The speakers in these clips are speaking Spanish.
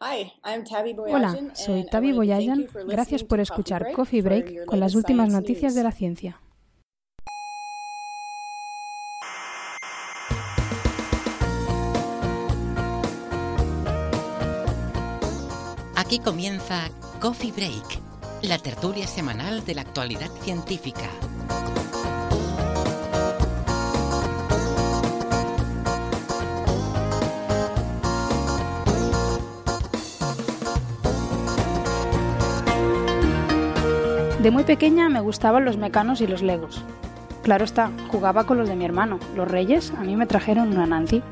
Hola, soy Tavi Boyajan. Gracias por escuchar Coffee Break con las últimas noticias de la ciencia. Aquí comienza Coffee Break, la tertulia semanal de la actualidad científica. De muy pequeña me gustaban los mecanos y los legos. Claro está, jugaba con los de mi hermano. Los reyes a mí me trajeron una Nancy.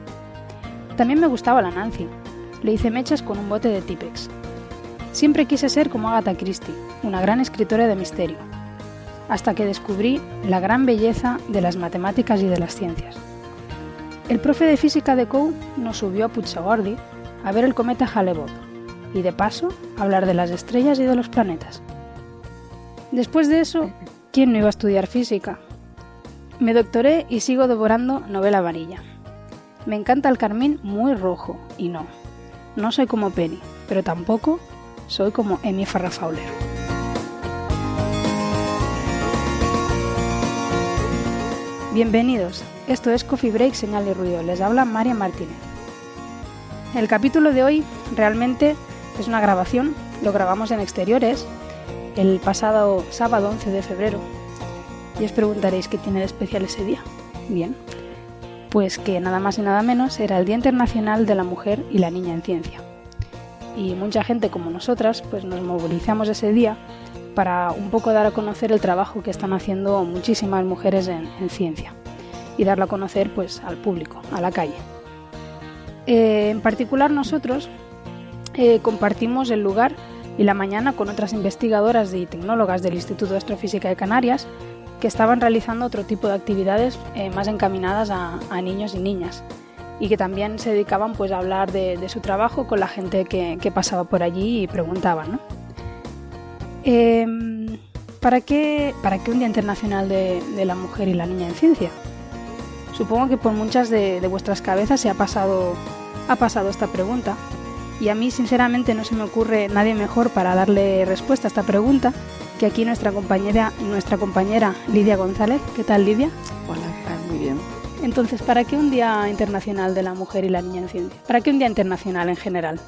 También me gustaba la Nancy. Le hice mechas con un bote de Tipex. Siempre quise ser como Agatha Christie, una gran escritora de misterio, hasta que descubrí la gran belleza de las matemáticas y de las ciencias. El profe de física de COU nos subió a Puigdemont a ver el cometa Hale-Bopp y de paso hablar de las estrellas y de los planetas. Después de eso, ¿quién no iba a estudiar física? Me doctoré y sigo devorando novela amarilla. Me encanta el carmín muy rojo y no, no soy como Penny, pero tampoco soy como Emi Farrah Fowler. Bienvenidos, esto es Coffee Break Señal de Ruido, les habla María Martínez. El capítulo de hoy realmente es una grabación, lo grabamos en exteriores el pasado sábado 11 de febrero. Y os preguntaréis qué tiene de especial ese día. Bien, pues que nada más y nada menos era el Día Internacional de la Mujer y la Niña en Ciencia. Y mucha gente como nosotras pues nos movilizamos ese día para un poco dar a conocer el trabajo que están haciendo muchísimas mujeres en, en ciencia y darlo a conocer pues al público, a la calle. Eh, en particular nosotros eh, compartimos el lugar y la mañana con otras investigadoras y tecnólogas del Instituto de Astrofísica de Canarias que estaban realizando otro tipo de actividades eh, más encaminadas a, a, niños y niñas y que también se dedicaban pues a hablar de, de su trabajo con la gente que, que, pasaba por allí y preguntaban ¿no? eh, ¿para, qué, ¿para qué un Día Internacional de, de, la Mujer y la Niña en Ciencia? Supongo que por muchas de, de vuestras cabezas se ha pasado, ha pasado esta pregunta y a mí sinceramente no se me ocurre nadie mejor para darle respuesta a esta pregunta que aquí nuestra compañera, nuestra compañera Lidia González. ¿Qué tal Lidia? Hola. Muy bien. Entonces, ¿para qué un Día Internacional de la Mujer y la Niña en Ciencia? ¿Para qué un Día Internacional en general?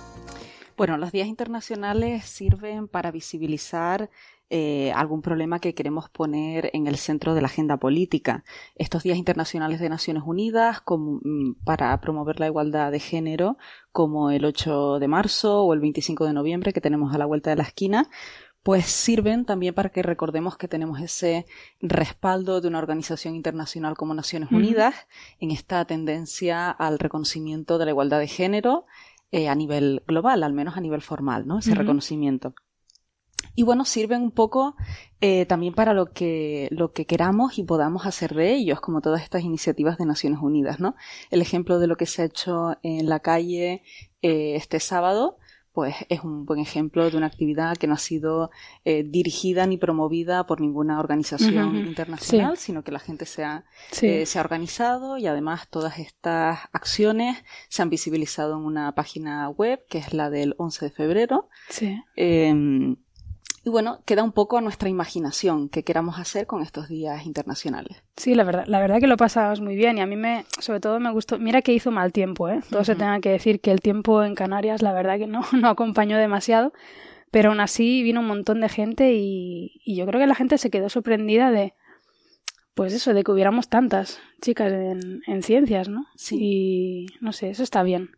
Bueno, los días internacionales sirven para visibilizar eh, algún problema que queremos poner en el centro de la agenda política. Estos días internacionales de Naciones Unidas como, para promover la igualdad de género, como el 8 de marzo o el 25 de noviembre que tenemos a la vuelta de la esquina, pues sirven también para que recordemos que tenemos ese respaldo de una organización internacional como Naciones Unidas en esta tendencia al reconocimiento de la igualdad de género eh, a nivel global, al menos a nivel formal, ¿no? Ese uh -huh. reconocimiento. Y bueno, sirven un poco eh, también para lo que, lo que queramos y podamos hacer de ellos, como todas estas iniciativas de Naciones Unidas, ¿no? El ejemplo de lo que se ha hecho en la calle eh, este sábado, pues es un buen ejemplo de una actividad que no ha sido eh, dirigida ni promovida por ninguna organización uh -huh. internacional, sí. sino que la gente se ha, sí. eh, se ha organizado y además todas estas acciones se han visibilizado en una página web que es la del 11 de febrero. Sí. Eh, y bueno, queda un poco a nuestra imaginación qué queramos hacer con estos días internacionales. Sí, la verdad, la verdad que lo pasabas muy bien y a mí me, sobre todo me gustó. Mira que hizo mal tiempo, ¿eh? Todo uh -huh. se tenga que decir que el tiempo en Canarias, la verdad que no, no acompañó demasiado, pero aún así vino un montón de gente y, y yo creo que la gente se quedó sorprendida de, pues eso, de que hubiéramos tantas chicas en, en ciencias, ¿no? Sí. Y no sé, eso está bien.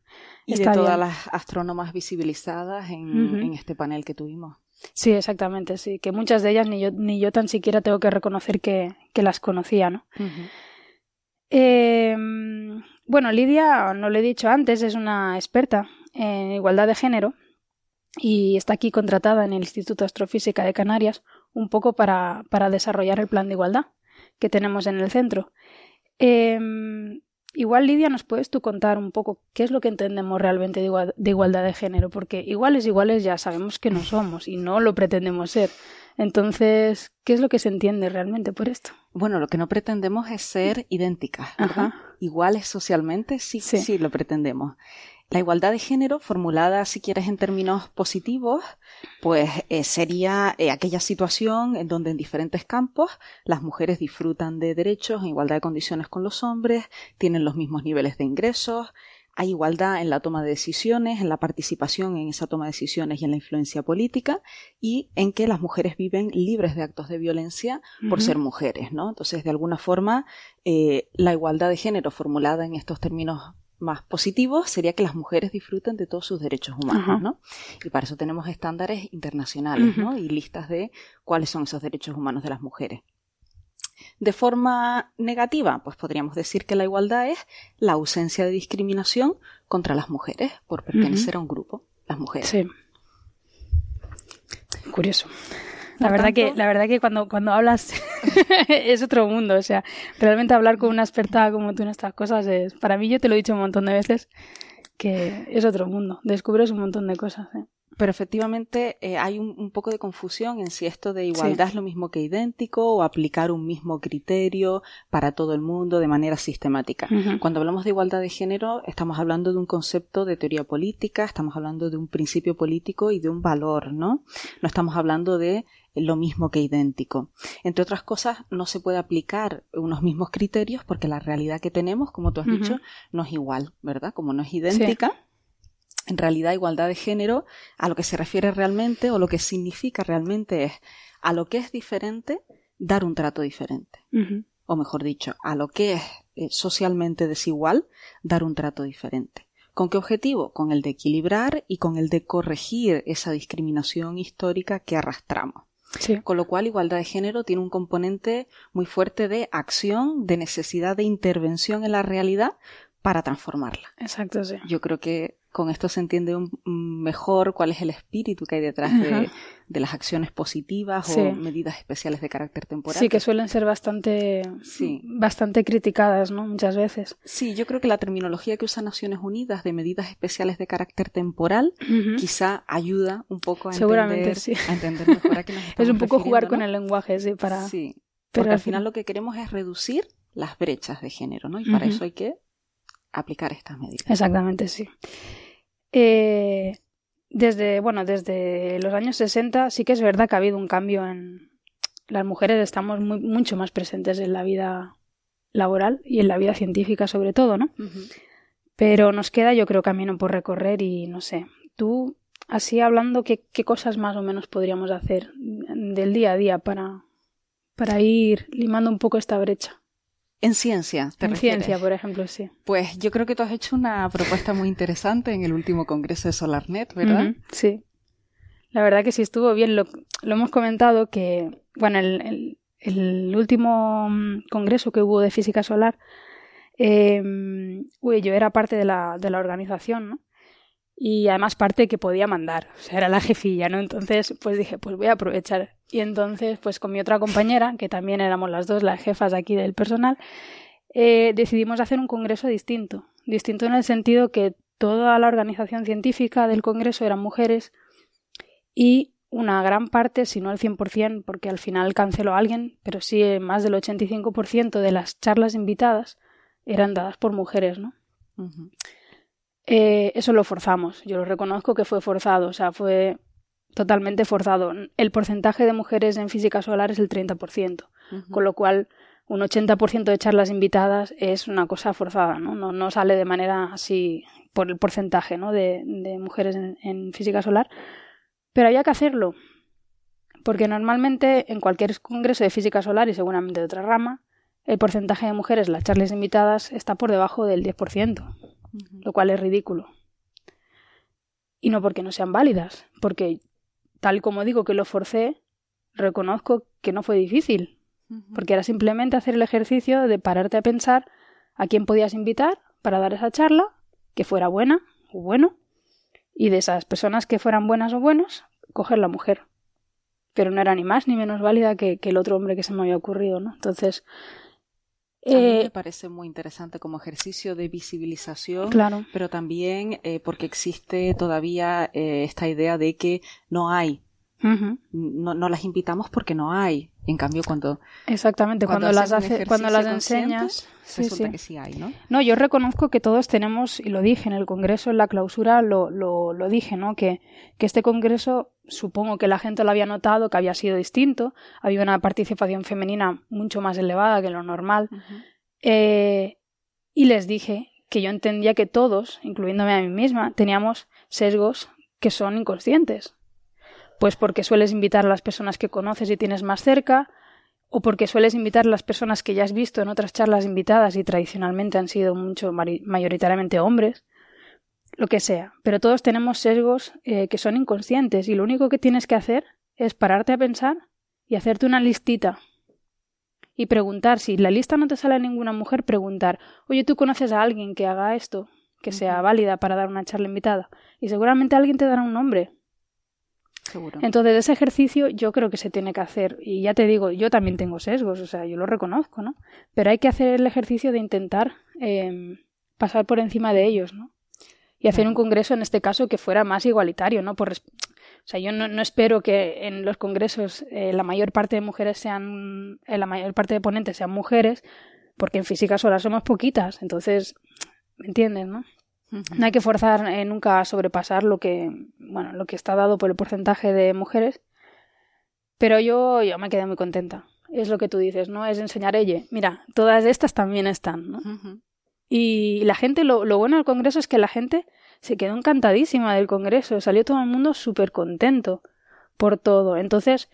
Y está de todas bien. las astrónomas visibilizadas en, Uh -huh. en este panel que tuvimos. Sí, exactamente, sí. Que muchas de ellas ni yo, ni yo tan siquiera tengo que reconocer que, que las conocía, ¿no? Uh -huh. eh, Bueno, Lidia, no lo he dicho antes, es una experta en igualdad de género y está aquí contratada en el Instituto de Astrofísica de Canarias un poco para, para desarrollar el plan de igualdad que tenemos en el centro. Em, igual, Lidia, nos puedes tú contar un poco qué es lo que entendemos realmente de, de igualdad de género, porque iguales, iguales ya sabemos que no somos y no lo pretendemos ser. Entonces, ¿qué es lo que se entiende realmente por esto? Bueno, lo que no pretendemos es ser idénticas, Iguales socialmente, sí, sí, sí, lo pretendemos. La igualdad de género, formulada si quieres en términos positivos, pues eh, sería eh, aquella situación en donde en diferentes campos las mujeres disfrutan de derechos en igualdad de condiciones con los hombres, tienen los mismos niveles de ingresos, hay igualdad en la toma de decisiones, en la participación en esa toma de decisiones y en la influencia política, y en que las mujeres viven libres de actos de violencia por ser mujeres, ¿no? Entonces, de alguna forma, eh, la igualdad de género formulada en estos términos más positivo sería que las mujeres disfruten de todos sus derechos humanos, ¿no? Y para eso tenemos estándares internacionales, ¿no? Y listas de cuáles son esos derechos humanos de las mujeres. De forma negativa, pues podríamos decir que la igualdad es la ausencia de discriminación contra las mujeres por pertenecer a un grupo, las mujeres. Sí. Curioso. La verdad, que, la verdad que cuando, cuando hablas es otro mundo. O sea, realmente hablar con una experta como tú en estas cosas es, para mí yo te lo he dicho un montón de veces, que es otro mundo. Descubres un montón de cosas. ¿eh? Pero efectivamente eh, hay un, poco de confusión en si esto de igualdad es lo mismo que idéntico o aplicar un mismo criterio para todo el mundo de manera sistemática. Cuando hablamos de igualdad de género, estamos hablando de un concepto de teoría política, estamos hablando de un principio político y de un valor, ¿no? No estamos hablando de lo mismo que idéntico. Entre otras cosas, no se puede aplicar unos mismos criterios porque la realidad que tenemos, como tú has dicho, no es igual, ¿verdad? Como no es idéntica. En realidad, igualdad de género a lo que se refiere realmente o lo que significa realmente es a lo que es diferente dar un trato diferente. O mejor dicho, a lo que es eh, socialmente desigual dar un trato diferente. ¿Con qué objetivo? Con el de equilibrar y con el de corregir esa discriminación histórica que arrastramos. Con lo cual, igualdad de género tiene un componente muy fuerte de acción, de necesidad de intervención en la realidad para transformarla. Exacto, sí. Yo creo que con esto se entiende mejor cuál es el espíritu que hay detrás de, las acciones positivas o medidas especiales de carácter temporal. Sí, que suelen ser bastante, bastante criticadas, ¿no? Muchas veces. Sí, yo creo que la terminología que usa Naciones Unidas de medidas especiales de carácter temporal quizá ayuda un poco a entender, a entender mejor a qué nos Es un poco jugar con el lenguaje, sí, para... Sí, porque al final lo que queremos es reducir las brechas de género, ¿no? Y para eso hay que aplicar estas medidas. Exactamente, sí. Eh, desde, bueno, desde los años 60 sí que es verdad que ha habido un cambio en las mujeres estamos mucho más presentes en la vida laboral y en la vida científica sobre todo, ¿no? Pero nos queda yo creo camino por recorrer y no sé, tú así hablando qué, qué cosas más o menos podríamos hacer del día a día para, para ir limando un poco esta brecha. En ciencia, ¿te En ciencia, por ejemplo, sí. Pues yo creo que tú has hecho una propuesta muy interesante en el último congreso de SolarNet, ¿verdad? sí. La verdad que sí estuvo bien. Lo, hemos comentado que, bueno, el, último mm, congreso que hubo de física solar, eh, yo era parte de la, de la organización, ¿no? Y además parte que podía mandar, o sea, era la jefilla, ¿no? Entonces, pues dije, pues voy a aprovechar. Y entonces, pues con mi otra compañera, que también éramos las dos las jefas aquí del personal, eh, decidimos hacer un congreso distinto. Distinto en el sentido que toda la organización científica del congreso eran mujeres y una gran parte, si no el 100%, porque al final canceló a alguien, pero sí más del 85% de las charlas invitadas eran dadas por mujeres, ¿no? Eh, eso lo forzamos. Yo lo reconozco que fue forzado, o sea, fue totalmente forzado. El porcentaje de mujeres en física solar es el 30%, con lo cual un 80% de charlas invitadas es una cosa forzada, ¿no? No, no sale de manera así por el porcentaje ¿no? de, mujeres en, en, física solar, pero había que hacerlo, porque normalmente en cualquier congreso de física solar y seguramente de otra rama, el porcentaje de mujeres en las charlas invitadas está por debajo del 10% lo cual es ridículo. Y no porque no sean válidas, porque tal como digo que lo forcé, reconozco que no fue difícil, porque era simplemente hacer el ejercicio de pararte a pensar a quién podías invitar para dar esa charla, que fuera buena o bueno, y de esas personas que fueran buenas o buenos, coger la mujer. Pero no era ni más ni menos válida que, que el otro hombre que se me había ocurrido, ¿no? Entonces, a mí eh, me parece muy interesante como ejercicio de visibilización, Claro. pero también eh, porque existe todavía eh, esta idea de que no hay, no, no las invitamos porque no hay. En cambio, cuando, exactamente, cuando, las hace, cuando las enseñas, resulta sí. que sí hay, ¿no? No, yo reconozco que todos tenemos, y lo dije en el Congreso, en la clausura, lo, lo, lo dije, ¿no? Que, que este Congreso, supongo que la gente lo había notado, que había sido distinto, había una participación femenina mucho más elevada que lo normal, eh, y les dije que yo entendía que todos, incluyéndome a mí misma, teníamos sesgos que son inconscientes. Pues porque sueles invitar a las personas que conoces y tienes más cerca, o porque sueles invitar a las personas que ya has visto en otras charlas invitadas y tradicionalmente han sido mucho mayoritariamente hombres, lo que sea. Pero todos tenemos sesgos eh, que son inconscientes y lo único que tienes que hacer es pararte a pensar y hacerte una listita y preguntar, si la lista no te sale ninguna mujer, preguntar, oye, ¿tú conoces a alguien que haga esto, que sea válida para dar una charla invitada? Y seguramente alguien te dará un nombre. Seguro. Entonces, ese ejercicio yo creo que se tiene que hacer. Y ya te digo, yo también tengo sesgos, o sea, yo lo reconozco, ¿no? Pero hay que hacer el ejercicio de intentar eh, pasar por encima de ellos, ¿no? Y hacer un congreso, en este caso, que fuera más igualitario, ¿no? Por, o sea, yo no, no espero que en los congresos eh, la mayor parte de mujeres sean, eh, la mayor parte de ponentes sean mujeres, porque en física sola somos poquitas. Entonces, ¿me entiendes, no? No hay que forzar eh, nunca a sobrepasar lo que, bueno, lo que está dado por el porcentaje de mujeres. Pero yo, yo me quedé muy contenta. Es lo que tú dices, ¿no? Es enseñar, oye, mira, todas estas también están, ¿no? Y la gente, lo, lo bueno del Congreso es que la gente se quedó encantadísima del Congreso. Salió todo el mundo súper contento por todo. Entonces,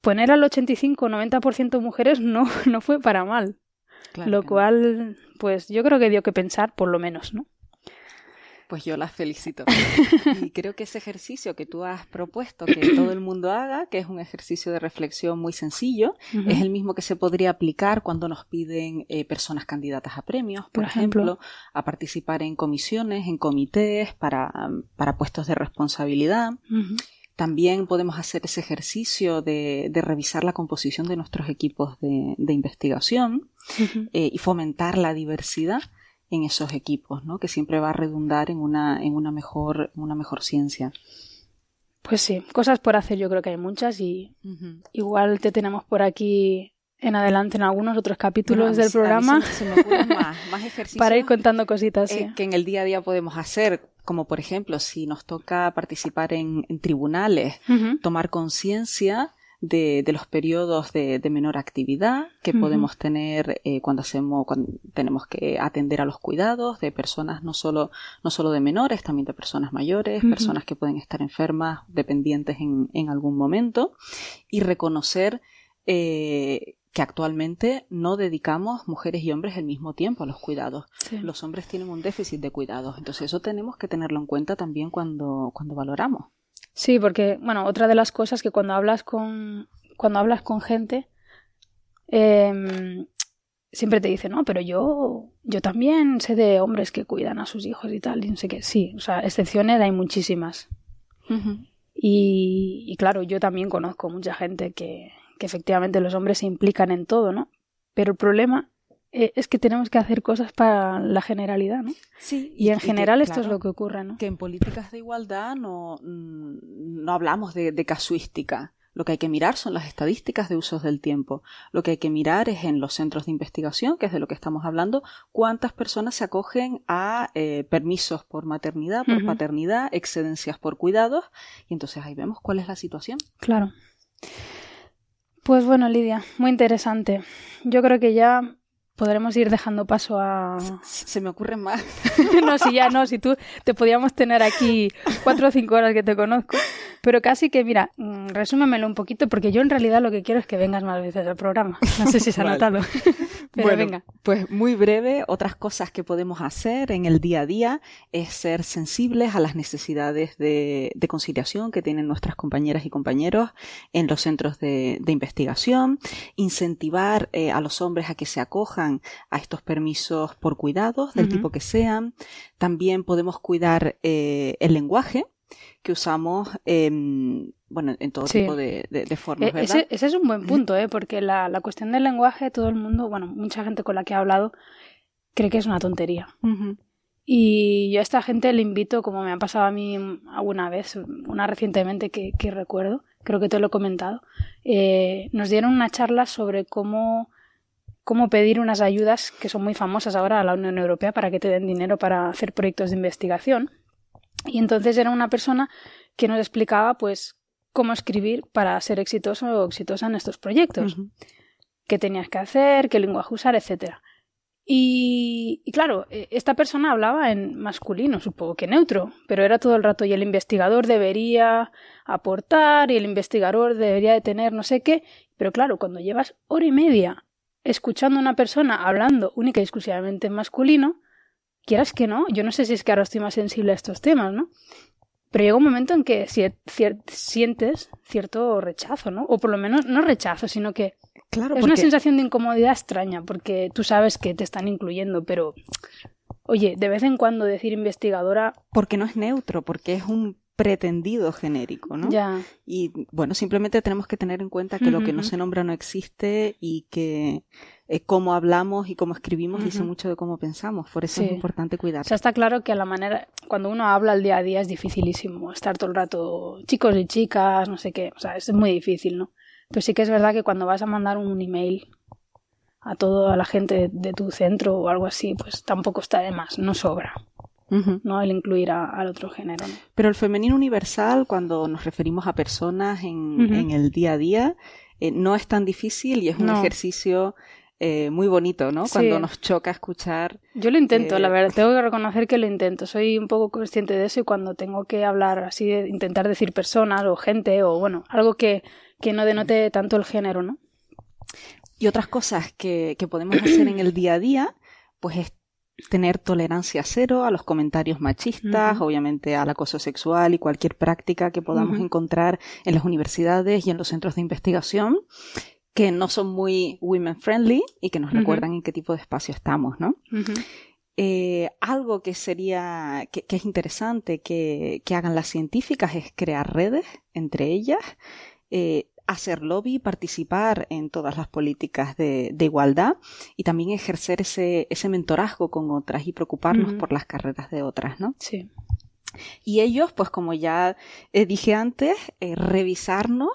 poner al 85 o 90% mujeres no, no fue para mal. Claro lo no. cual, pues yo creo que dio que pensar, por lo menos, ¿no? Pues yo las felicito. Y creo que ese ejercicio que tú has propuesto que todo el mundo haga, que es un ejercicio de reflexión muy sencillo, es el mismo que se podría aplicar cuando nos piden eh, personas candidatas a premios, por, Por ejemplo. ejemplo, a participar en comisiones, en comités, para, para puestos de responsabilidad. También podemos hacer ese ejercicio de, de revisar la composición de nuestros equipos de, de investigación eh, y fomentar la diversidad en esos equipos, ¿no? Que siempre va a redundar en una, en una mejor, una mejor ciencia. Pues sí, cosas por hacer yo creo que hay muchas y igual te tenemos por aquí en adelante en algunos otros capítulos Bueno, del programa se, me- se me ocurren más, más ejercicios para ir contando cositas. sí. eh, que en el día a día podemos hacer, como por ejemplo, si nos toca participar en, en tribunales, tomar conciencia de, de los periodos de, de menor actividad que podemos tener eh, cuando hacemos cuando tenemos que atender a los cuidados de personas no solo no solo de menores también de personas mayores personas que pueden estar enfermas dependientes en, en algún momento y reconocer eh, que actualmente no dedicamos mujeres y hombres el mismo tiempo a los cuidados. Sí. Los hombres tienen un déficit de cuidados, entonces eso tenemos que tenerlo en cuenta también cuando, cuando valoramos. Sí, porque, bueno, otra de las cosas que cuando hablas con, cuando hablas con gente, em, siempre te dicen, no, pero yo, yo también sé de hombres que cuidan a sus hijos y tal, y no sé qué. Sí, o sea, excepciones hay muchísimas. Y, y claro, yo también conozco mucha gente que, que efectivamente los hombres se implican en todo, ¿no? Pero el problema eh, es que tenemos que hacer cosas para la generalidad, ¿no? Sí, Y en general esto es lo que ocurre, ¿no? que en políticas de igualdad no, mm, no hablamos de, de casuística. Lo que hay que mirar son las estadísticas de usos del tiempo. Lo que hay que mirar es en los centros de investigación, que es de lo que estamos hablando, cuántas personas se acogen a eh, permisos por maternidad, por paternidad, excedencias por cuidados, y entonces ahí vemos cuál es la situación. Claro. Pues bueno, Lidia, muy interesante. Yo creo que ya podremos ir dejando paso a... Se se me ocurren más. no, si ya no, si tú te podíamos tener aquí cuatro o cinco horas que te conozco, pero casi que, mira, mm, resúmemelo un poquito, porque yo en realidad lo que quiero es que vengas más veces al programa. No sé si se ha Vale. notado. Pero bueno, venga. pues muy breve, otras cosas que podemos hacer en el día a día es ser sensibles a las necesidades de, de conciliación que tienen nuestras compañeras y compañeros en los centros de, de investigación, incentivar eh, a los hombres a que se acojan a estos permisos por cuidados, del tipo que sean. También podemos cuidar eh, el lenguaje que usamos en, bueno, en todo Sí. tipo de, de- de formas, Eh, ¿verdad? ese, ese es un buen punto, ¿eh? porque la, la cuestión del lenguaje, todo el mundo, bueno, mucha gente con la que he hablado cree que es una tontería. Ujú. Y yo a esta gente le invito, como me ha pasado a mí alguna vez, una recientemente que, que recuerdo, creo que te lo he comentado, eh, nos dieron una charla sobre cómo, cómo pedir unas ayudas que son muy famosas ahora a la Unión Europea para que te den dinero para hacer proyectos de investigación. Y entonces era una persona que nos explicaba, pues, cómo escribir para ser exitoso o exitosa en estos proyectos. Qué tenías que hacer, qué lenguaje usar, etcétera. Y, y claro, eh, esta persona hablaba en masculino, supongo que neutro, pero era todo el rato y el investigador debería aportar y el investigador debería de tener no sé qué, pero claro, cuando llevas hora y media escuchando a una persona hablando única y exclusivamente en masculino, quieras que no, yo no sé si es que ahora estoy más sensible a estos temas, ¿no? Pero llega un momento en que cier- sientes cierto rechazo, ¿no? O por lo menos no rechazo, sino que Claro, es porque- una sensación de incomodidad extraña porque tú sabes que te están incluyendo, pero oye, de vez en cuando decir investigadora, porque no es neutro, porque es un pretendido genérico, ¿no? ya, Y bueno, simplemente tenemos que tener en cuenta que lo que no se nombra no existe y que eh, cómo hablamos y cómo escribimos dice mucho de cómo pensamos. Por eso Sí. es importante o cuidar. sea, está claro que a la manera, cuando uno habla al día a día es dificilísimo estar todo el rato chicos y chicas, no sé qué, o sea, es muy difícil, ¿no? Pero sí que es verdad que cuando vas a mandar un email a toda la gente de tu centro o algo así, pues tampoco está de más, no sobra. ¿no? El incluir a- al otro género, ¿no? Pero el femenino universal, cuando nos referimos a personas en, el día a día, eh, no es tan difícil y es un No. ejercicio eh, muy bonito, ¿no? Sí. Cuando nos choca escuchar. Yo lo intento, Eh, la verdad, tengo que reconocer que lo intento. Soy un poco consciente de eso y cuando tengo que hablar así, intentar decir personas o gente o bueno, algo que, que no denote tanto el género, ¿no? Y otras cosas que, que podemos hacer en el día a día, pues es tener tolerancia cero a los comentarios machistas, obviamente al acoso sexual y cualquier práctica que podamos encontrar en las universidades y en los centros de investigación que no son muy women friendly y que nos recuerdan en qué tipo de espacio estamos, ¿no? Eh, algo que sería, que, que es interesante que, que hagan las científicas es crear redes entre ellas, eh, hacer lobby, participar en todas las políticas de, de igualdad y también ejercer ese, ese mentorazgo con otras y preocuparnos por las carreras de otras, ¿no? Sí. Y ellos, pues como ya eh, dije antes, revisarnos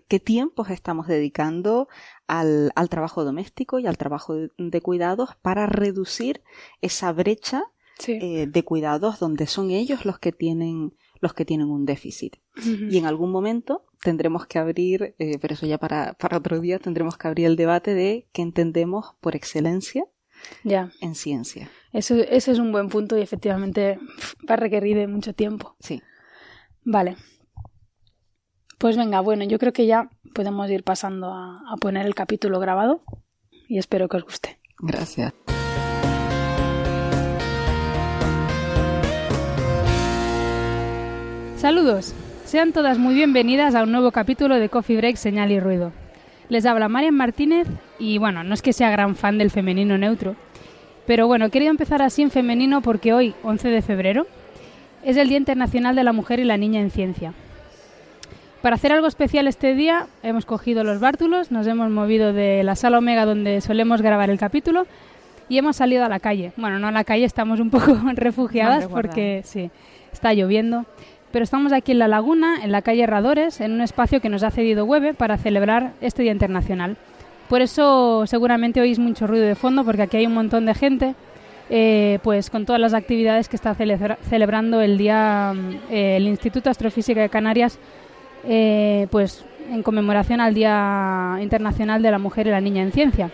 qué tiempos estamos dedicando al, al trabajo doméstico y al trabajo de, de cuidados para reducir esa brecha Sí. eh, de cuidados donde son ellos los que tienen los que tienen un déficit. Y en algún momento tendremos que abrir, eh, pero eso ya para, para otro día, tendremos que abrir el debate de qué entendemos por excelencia Ya. en ciencia. Eso, ese es un buen punto y efectivamente va a requerir de mucho tiempo. Sí. Vale. Pues venga, bueno, yo creo que ya podemos ir pasando a, a poner el capítulo grabado y espero que os guste. Gracias. Saludos, sean todas muy bienvenidas a un nuevo capítulo de Coffee Break Señal y Ruido. Les habla Marian Martínez y bueno, no es que sea gran fan del femenino neutro, pero bueno, he querido empezar así en femenino porque hoy, 11 de febrero, es el Día Internacional de la Mujer y la Niña en Ciencia. Para hacer algo especial este día, hemos cogido los bártulos, nos hemos movido de la sala Omega donde solemos grabar el capítulo y hemos salido a la calle. Bueno, no a la calle, estamos un poco refugiadas porque sí, está lloviendo. Pero estamos aquí en la laguna, en la calle Herradores, en un espacio que nos ha cedido Webe para celebrar este Día Internacional. Por eso seguramente oís mucho ruido de fondo porque aquí hay un montón de gente eh, pues con todas las actividades que está celebra- celebrando el día mm, eh, el Instituto Astrofísica de Canarias eh, pues en conmemoración al Día Internacional de la Mujer y la Niña en Ciencia.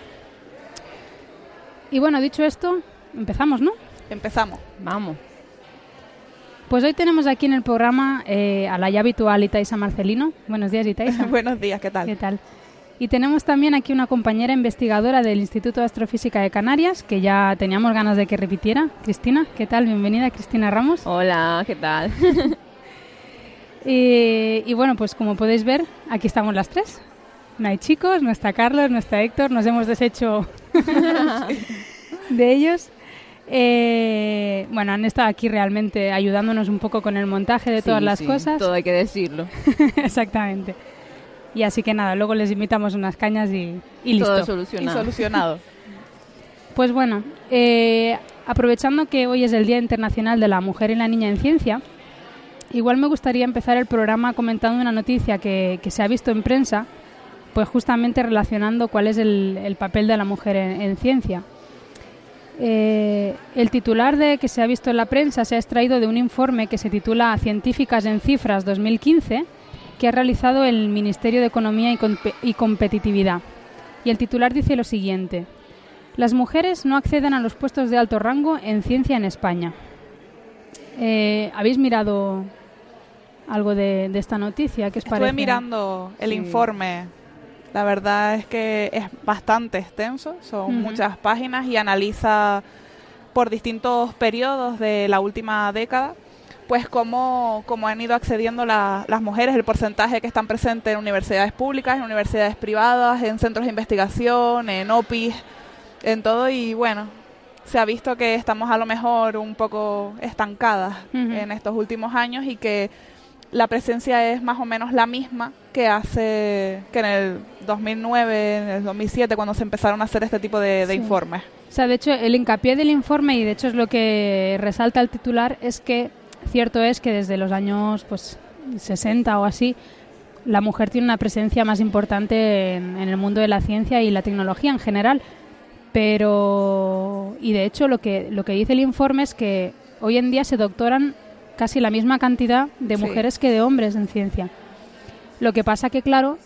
Y bueno, dicho esto, empezamos, ¿no? Empezamos. Vamos. Pues hoy tenemos aquí en el programa eh, a la ya habitual Itaisa Marcelino. Buenos días, Itaisa. Buenos días, ¿qué tal? ¿Qué tal? Y tenemos también aquí una compañera investigadora del Instituto de Astrofísica de Canarias, que ya teníamos ganas de que repitiera. Cristina, ¿qué tal? Bienvenida, Cristina Ramos. Hola, ¿qué tal? y, y, bueno, pues como podéis ver, aquí estamos las tres. No hay chicos, no está Carlos, no está Héctor, nos hemos deshecho de ellos. Eh, bueno, han estado aquí realmente ayudándonos un poco con el montaje de todas las sí, cosas. Todo hay que decirlo. Exactamente. Y así que nada, luego les invitamos unas cañas y, y listo. Todo solucionado. Y solucionado. Pues bueno, eh, aprovechando que hoy es el Día Internacional de la Mujer y la Niña en Ciencia, igual me gustaría empezar el programa comentando una noticia que, se ha visto en prensa, pues justamente relacionando cuál es el, el papel de la mujer en, en ciencia. Eh, el titular de que se ha visto en la prensa se ha extraído de un informe que se titula Científicas en Cifras 2015, que ha realizado el Ministerio de Economía y Competitividad. Y el titular dice lo siguiente. Las mujeres no acceden a los puestos de alto rango en ciencia en España. Eh, ¿Habéis mirado algo de, de, esta noticia? ¿Qué os Estuve parece? mirando el sí. informe. La verdad es que es bastante extenso, son uh -huh. muchas páginas y analiza por distintos periodos de la última década, pues cómo, cómo han ido accediendo la, las mujeres, el porcentaje que están presentes en universidades públicas, en universidades privadas, en centros de investigación, en OPIs, en todo y bueno, se ha visto que estamos a lo mejor un poco estancadas uh -huh. en estos últimos años y que la presencia es más o menos la misma que hace que en el 2009, en el 2007, cuando se empezaron a hacer este tipo de, de sí. informes. O sea, de hecho, el hincapié del informe, y de hecho es lo que resalta el titular, es que cierto es que desde los años pues 60 o así, la mujer tiene una presencia más importante en, en el mundo de la ciencia y la tecnología en general. Pero, y de hecho, lo que, lo que dice el informe es que hoy en día se doctoran casi la misma cantidad de mujeres sí. que de hombres en ciencia. Lo que pasa que, claro,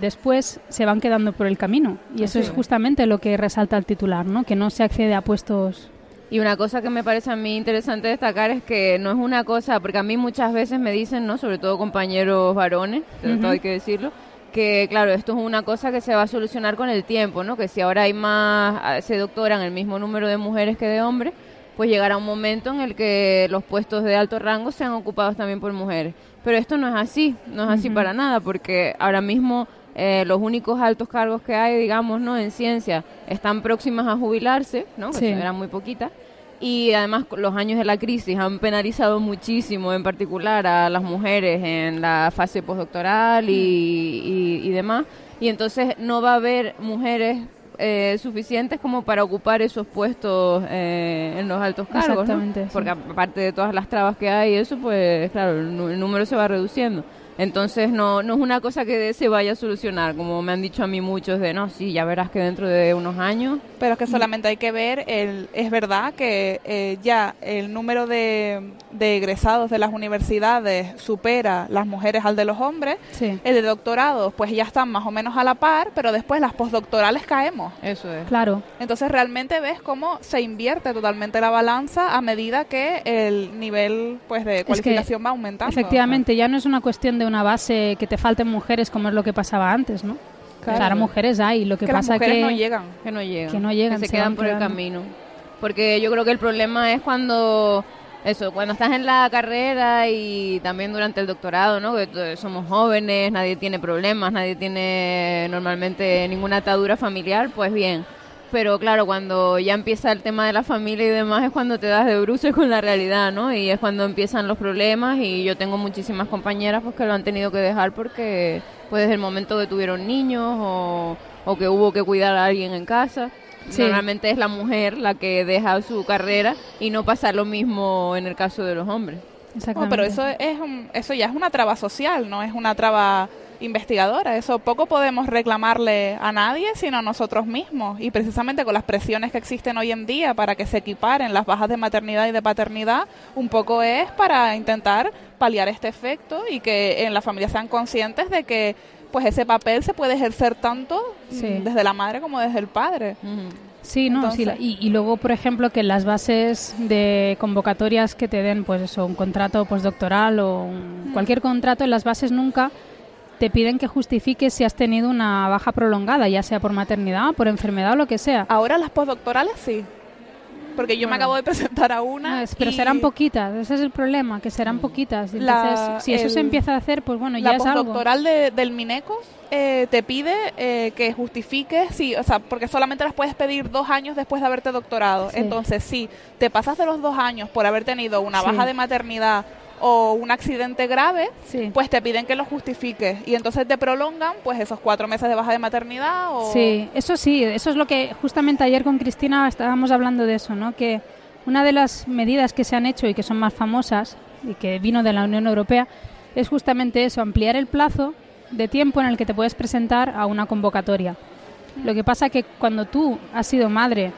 después se van quedando por el camino. Y eso sí. es justamente lo que resalta el titular, ¿no? Que no se accede a puestos... Y una cosa que me parece a mí interesante destacar es que no es una cosa, porque a mí muchas veces me dicen, ¿no? Sobre todo compañeros varones, uh -huh. todo hay que decirlo, que claro, esto es una cosa que se va a solucionar con el tiempo, ¿no? Que si ahora hay más, se doctoran el mismo número de mujeres que de hombres, pues llegará un momento en el que los puestos de alto rango sean ocupados también por mujeres. Pero esto no es así, no es así uh -huh. para nada, porque ahora mismo eh, los únicos altos cargos que hay, digamos, ¿no? en ciencia están próximas a jubilarse, ¿no? que sí. eran muy poquitas, y además los años de la crisis han penalizado muchísimo, en particular a las mujeres en la fase postdoctoral y, y, y demás, y entonces no va a haber mujeres eh, suficientes como para ocupar esos puestos eh, en los altos cargos, Exactamente, ¿no? sí. porque aparte de todas las trabas que hay, eso pues claro, el, número se va reduciendo. Entonces no, no es una cosa que se vaya a solucionar, como me han dicho a mí muchos de, no, sí, ya verás que dentro de unos años... Pero es que solamente hay que ver, el, es verdad que eh, ya el número de, de, egresados de las universidades supera las mujeres al de los hombres, sí. el de doctorados pues ya están más o menos a la par, pero después las postdoctorales caemos. Eso es. Claro. Entonces realmente ves cómo se invierte totalmente la balanza a medida que el nivel pues de cualificación es que, va aumentando. Efectivamente, ya no es una cuestión de una base que te falten mujeres como es lo que pasaba antes, ¿no? Claro. Claro, mujeres hay, lo que, que pasa las mujeres que no llegan, que no llegan, que no llegan, que se, se quedan por quedando. el camino. Porque yo creo que el problema es cuando eso, cuando estás en la carrera y también durante el doctorado, ¿no? Que somos jóvenes, nadie tiene problemas, nadie tiene normalmente ninguna atadura familiar, pues bien. Pero claro, cuando ya empieza el tema de la familia y demás es cuando te das de bruces con la realidad, ¿no? Y es cuando empiezan los problemas y yo tengo muchísimas compañeras pues que lo han tenido que dejar porque pues desde el momento que tuvieron niños o, o que hubo que cuidar a alguien en casa. Sí. Normalmente es la mujer la que deja su carrera y no pasa lo mismo en el caso de los hombres. No, pero eso es un, eso ya es una traba social, no es una traba investigadora. Eso poco podemos reclamarle a nadie, sino a nosotros mismos. Y precisamente con las presiones que existen hoy en día para que se equiparen las bajas de maternidad y de paternidad, un poco es para intentar paliar este efecto y que en la familia sean conscientes de que pues ese papel se puede ejercer tanto sí. desde la madre como desde el padre. Uh -huh. Sí, no, Entonces, sí, y, y, luego, por ejemplo, que las bases de convocatorias que te den, pues eso, un contrato postdoctoral o un, mm. cualquier contrato, en las bases nunca te piden que justifiques si has tenido una baja prolongada, ya sea por maternidad, por enfermedad o lo que sea. Ahora las postdoctorales sí. Porque yo me acabo de presentar a una. Ah, pero y serán poquitas, ese es el problema, que serán poquitas. Entonces, La- si eso se empieza a hacer, pues bueno, la ya es algo. postdoctoral de- del Mineco eh, te pide eh, que justifiques, sí, o sea, porque solamente las puedes pedir dos años después de haberte doctorado. Sí. Entonces, si te pasas de los dos años por haber tenido una Sí. baja de maternidad o un accidente grave, Sí. pues te piden que lo justifiques y entonces te prolongan pues esos cuatro meses de baja de maternidad o Sí, eso sí, eso es lo que justamente ayer con Cristina estábamos hablando de eso, ¿no? Que una de las medidas que se han hecho y que son más famosas y que vino de la Unión Europea es justamente eso, ampliar el plazo de tiempo en el que te puedes presentar a una convocatoria. Lo que pasa que cuando tú has sido madre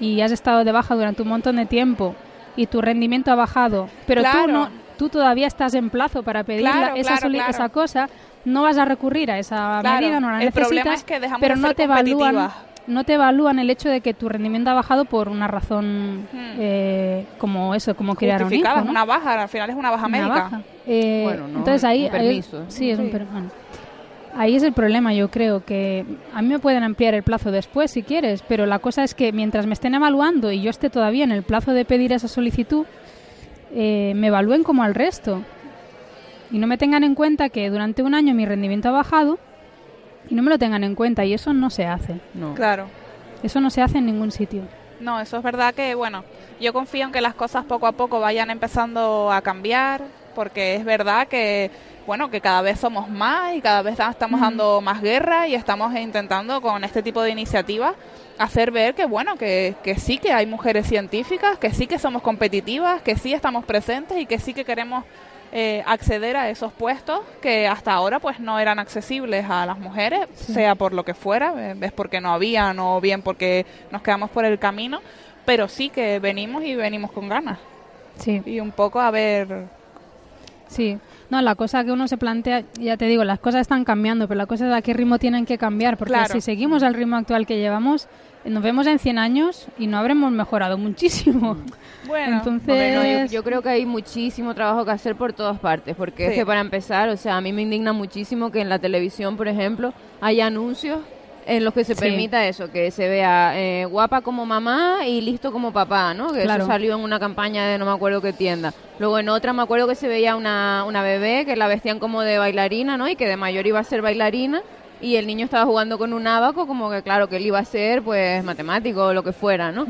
y has estado de baja durante un montón de tiempo y tu rendimiento ha bajado, pero tú Claro. no tú todavía estás en plazo para pedir Claro, la- esa, claro, esa cosa, no vas a recurrir a esa Claro, medida, no la el necesitas, es que dejamos pero de no te evalúan no te evalúan el hecho de que tu rendimiento ha bajado por una razón Hmm. eh, como eso, como criar a un hijo, una baja, al final es una baja Una médica. baja. Eh, Bueno, no, entonces ahí, un ahí- permiso. sí, es un Sí. per- bueno. Ahí es el problema, yo creo que a mí me pueden ampliar el plazo después si quieres, pero la cosa es que mientras me estén evaluando y yo esté todavía en el plazo de pedir esa solicitud, eh, me evalúen como al resto y no me tengan en cuenta que durante un año mi rendimiento ha bajado y no me lo tengan en cuenta y eso no se hace. No. Claro. Eso no se hace en ningún sitio. No, eso es verdad que, bueno, yo confío en que las cosas poco a poco vayan empezando a cambiar, porque es verdad que, bueno, que cada vez somos más y cada vez estamos dando más guerra y estamos intentando con este tipo de iniciativas hacer ver que, bueno, que, que sí que hay mujeres científicas, que sí que somos competitivas, que sí estamos presentes y que sí que queremos eh, acceder a esos puestos que hasta ahora pues no eran accesibles a las mujeres, sea por lo que fuera, eh, ves porque no habían o bien porque nos quedamos por el camino, pero sí que venimos y venimos con ganas. Sí. Y un poco a ver... Sí, no, la cosa que uno se plantea, ya te digo, las cosas están cambiando, pero la cosa es a qué ritmo tienen que cambiar, porque Claro. si seguimos al ritmo actual que llevamos, nos vemos en 100 años y no habremos mejorado muchísimo. Bueno, Entonces, yo, yo creo que hay muchísimo trabajo que hacer por todas partes, porque es que para empezar, o sea, a mí me indigna muchísimo que en la televisión, por ejemplo, haya anuncios en los que se Sí. permita eso, que se vea eh, guapa como mamá y listo como papá, ¿no? Que Claro. eso salió en una campaña de no me acuerdo qué tienda. Luego en otra me acuerdo que se veía una, una bebé que la vestían como de bailarina, ¿no? Y que de mayor iba a ser bailarina y el niño estaba jugando con un abaco, como que claro, que él iba a ser pues matemático o lo que fuera, ¿no?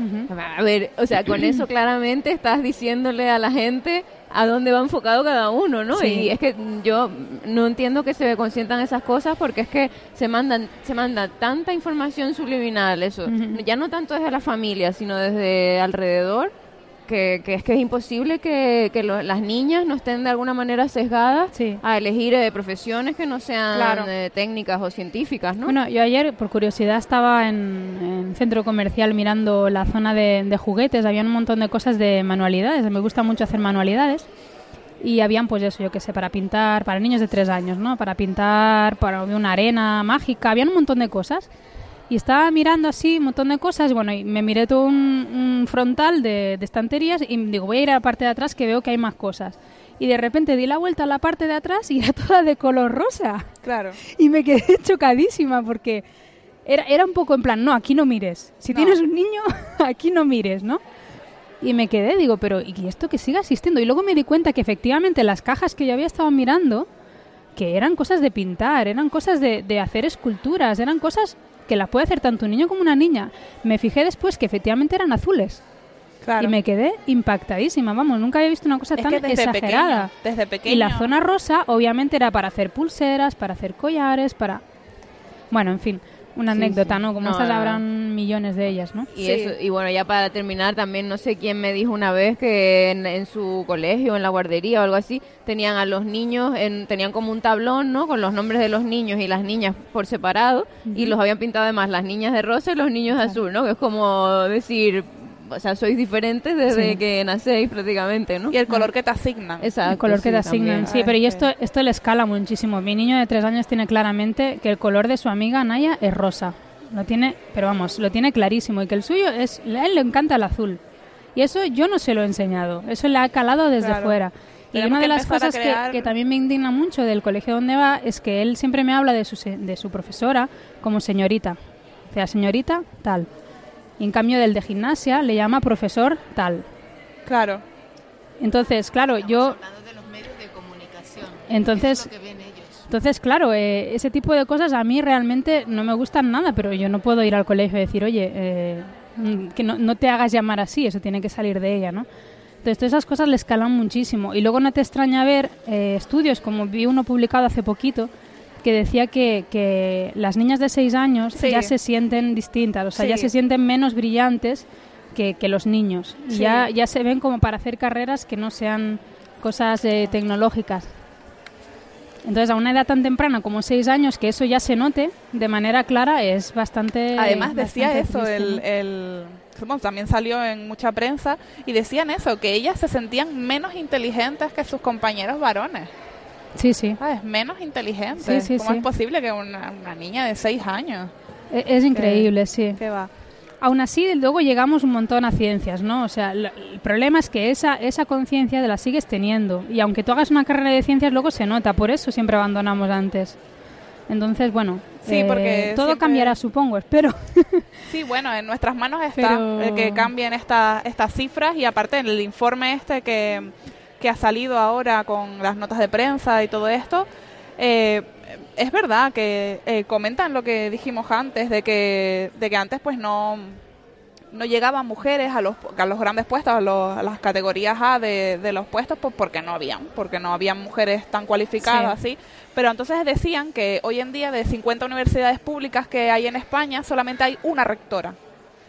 A ver, o sea, con eso claramente estás diciéndole a la gente a dónde va enfocado cada uno, ¿no? Sí. Y es que yo no entiendo que se consientan esas cosas porque es que se mandan se manda tanta información subliminal, eso, ya no tanto desde la familia, sino desde alrededor. Que, que es que es imposible que, que lo- las niñas no estén de alguna manera sesgadas Sí. a elegir eh, profesiones que no sean Claro. eh, técnicas o científicas, ¿no? Bueno, yo ayer, por curiosidad, estaba en, en centro comercial mirando la zona de, de juguetes. Había un montón de cosas de manualidades. Me gusta mucho hacer manualidades. Y habían, pues eso, yo qué sé, para pintar, para niños de tres años, ¿no? Para pintar, para una arena mágica. Habían un montón de cosas. Y estaba mirando así un montón de cosas. Bueno, y me miré todo un, un frontal de, de estanterías y digo, voy a ir a la parte de atrás que veo que hay más cosas. Y de repente di la vuelta a la parte de atrás y era toda de color rosa. Claro. Y me quedé chocadísima porque era, era un poco en plan, no, aquí no mires. Si No. tienes un niño, aquí no mires, ¿no? Y me quedé, digo, pero ¿y esto que siga existiendo? Y luego me di cuenta que efectivamente las cajas que yo había estado mirando, que eran cosas de pintar, eran cosas de, de hacer esculturas, eran cosas que las puede hacer tanto un niño como una niña. Me fijé después que efectivamente eran azules. Claro. Y me quedé impactadísima, vamos, nunca había visto una cosa es tan desde exagerada. pequeño, desde pequeño. Y la zona rosa, obviamente, era para hacer pulseras, para hacer collares, para... Bueno, en fin, una Sí, anécdota, sí. ¿no? Como No, habrán millones de ellas, ¿no? Y, Sí. eso, y bueno, ya para terminar, también no sé quién me dijo una vez que en, en su colegio, en la guardería o algo así, tenían a los niños, en, tenían como un tablón, ¿no? Con los nombres de los niños y las niñas por separado, y los habían pintado además las niñas de rosa y los niños de azul, ¿no? Que es como decir, o sea, sois diferentes desde Sí. que nacéis prácticamente, ¿no? Y el color que te asignan. Exacto, el color que sí, te asignan. también. Sí, pero y esto, esto le escala muchísimo. Mi niño de tres años tiene claramente que el color de su amiga Naya es rosa. Lo tiene, pero vamos, lo tiene clarísimo. Y que el suyo es, a él le encanta el azul. Y eso yo no se lo he enseñado. Eso le ha calado desde Claro. fuera. y una de las cosas que, también me indigna mucho del colegio donde va es que él siempre me habla de su, de su profesora como señorita. O sea, señorita tal. Y en cambio del de gimnasia le llama profesor tal. Claro. Entonces, claro, yo... Entonces, entonces, claro, eh, ese tipo de cosas a mí realmente no me gustan nada, pero yo no puedo ir al colegio y decir, oye, eh, mm, que no, no, te hagas llamar así, eso tiene que salir de ella, ¿no? Entonces, todas esas cosas le escalan muchísimo. Y luego no te extraña ver eh, estudios, como vi uno publicado hace poquito, que decía que, que las niñas de 6 años ya se sienten distintas, o sea, ya se sienten menos brillantes que, que los niños. Ya, ya se ven como para hacer carreras que no sean cosas tecnológicas. Entonces, a una edad tan temprana como seis años, que eso ya se note de manera clara, es bastante. Además, decía eso, el, el también salió en mucha prensa, y decían eso, que ellas se sentían menos inteligentes que sus compañeros varones. Sí, sí. ¿Sabes? Menos inteligentes. ¿Cómo es posible que una, niña de seis años? Es, es increíble, sí. Que va aún así luego llegamos un montón a ciencias, ¿no? O sea, el problema es que esa, esa conciencia la sigues teniendo y aunque tú hagas una carrera de ciencias luego se nota, por eso siempre abandonamos antes. Entonces, bueno, sí, porque eh, todo cambiará, supongo, espero. sí, bueno, en nuestras manos está que cambien estas estas cifras y aparte en el informe este que, que ha salido ahora con las notas de prensa y todo esto, eh, es verdad que eh, comentan lo que dijimos antes, de que, de que antes pues no, no llegaban mujeres a los, a los grandes puestos, a, las categorías A de, de, los puestos, pues porque no habían, porque no habían mujeres tan cualificadas así. Pero entonces decían que hoy en día de 50 universidades públicas que hay en España, solamente hay una rectora.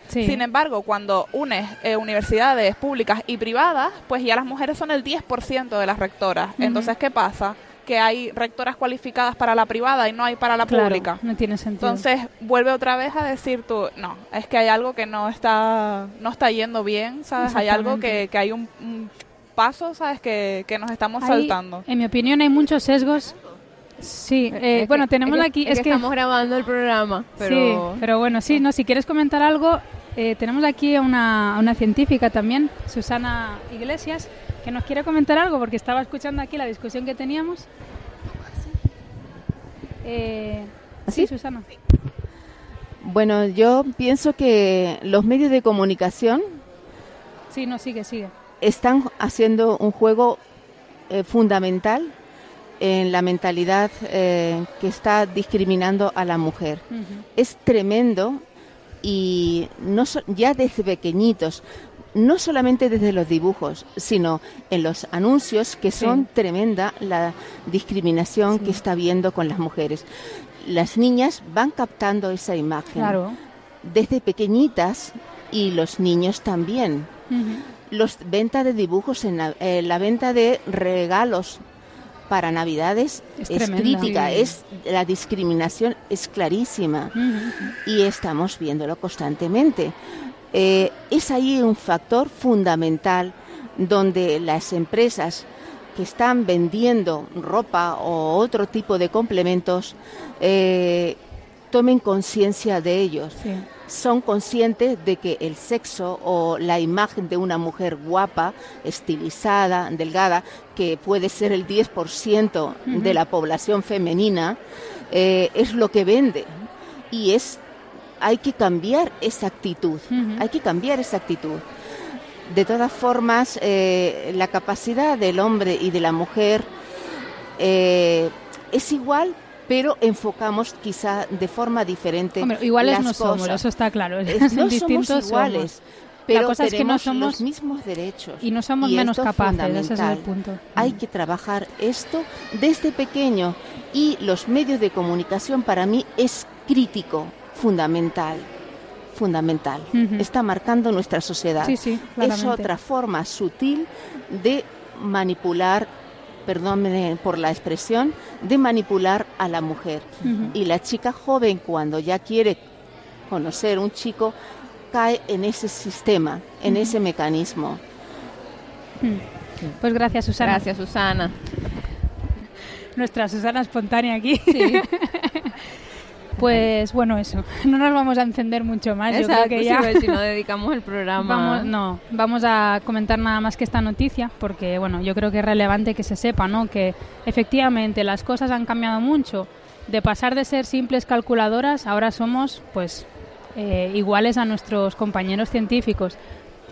Sin embargo, cuando unes eh, universidades públicas y privadas, pues ya las mujeres son el 10% de las rectoras. Entonces, ¿qué pasa? que hay rectoras cualificadas para la privada y no hay para la pública. No tiene sentido. Entonces vuelve otra vez a decir tú, no, es que hay algo que no está, no está yendo bien, ¿sabes? Hay algo que, que hay un, paso, ¿sabes? Que, que nos estamos saltando. En mi opinión hay muchos sesgos. Sí, eh, bueno, tenemos aquí... Es, que, estamos grabando el programa, pero... Sí, pero bueno, sí, no, si quieres comentar algo, eh, tenemos aquí a una, a una científica también, Susana Iglesias, que nos quiere comentar algo porque estaba escuchando aquí la discusión que teníamos. Eh, ¿Sí? Susana. Bueno, yo pienso que los medios de comunicación. Sí, no, sigue, sigue. Están haciendo un juego eh, fundamental en la mentalidad eh, que está discriminando a la mujer. Es tremendo y no ya desde pequeñitos no solamente desde los dibujos, sino en los anuncios, que son tremenda la discriminación que está habiendo con las mujeres. Las niñas van captando esa imagen desde pequeñitas y los niños también. Los venta de dibujos, en la, eh, venta de regalos para Navidades es, crítica, es la discriminación es clarísima. Y estamos viéndolo constantemente. Eh, es ahí un factor fundamental donde las empresas que están vendiendo ropa o otro tipo de complementos eh, tomen conciencia de ellos. Son conscientes de que el sexo o la imagen de una mujer guapa, estilizada, delgada, que puede ser el 10% de la población femenina, eh, es lo que vende. Y es hay que cambiar esa actitud, hay que cambiar esa actitud. De todas formas, eh, la capacidad del hombre y de la mujer eh, es igual, pero enfocamos quizá de forma diferente. iguales no somos, eso está claro. no somos iguales. Pero la que no somos los mismos derechos. Y no somos menos capaces, ese es el punto. Hay que trabajar esto desde pequeño y los medios de comunicación para mí es crítico fundamental fundamental. Está marcando nuestra sociedad. es otra forma sutil de manipular, perdón por la expresión, de manipular a la mujer. Y la chica joven cuando ya quiere conocer un chico cae en ese sistema, en ese mecanismo. Pues gracias Susana. Gracias Susana. Nuestra Susana espontánea aquí. Pues bueno, eso. No nos vamos a encender mucho más. Exacto, Yo creo que ya... si no dedicamos el programa. Vamos, no, vamos a comentar nada más que esta noticia, porque bueno, yo creo que es relevante que se sepa, ¿no? Que efectivamente las cosas han cambiado mucho. De pasar de ser simples calculadoras, ahora somos, pues, eh, iguales a nuestros compañeros científicos.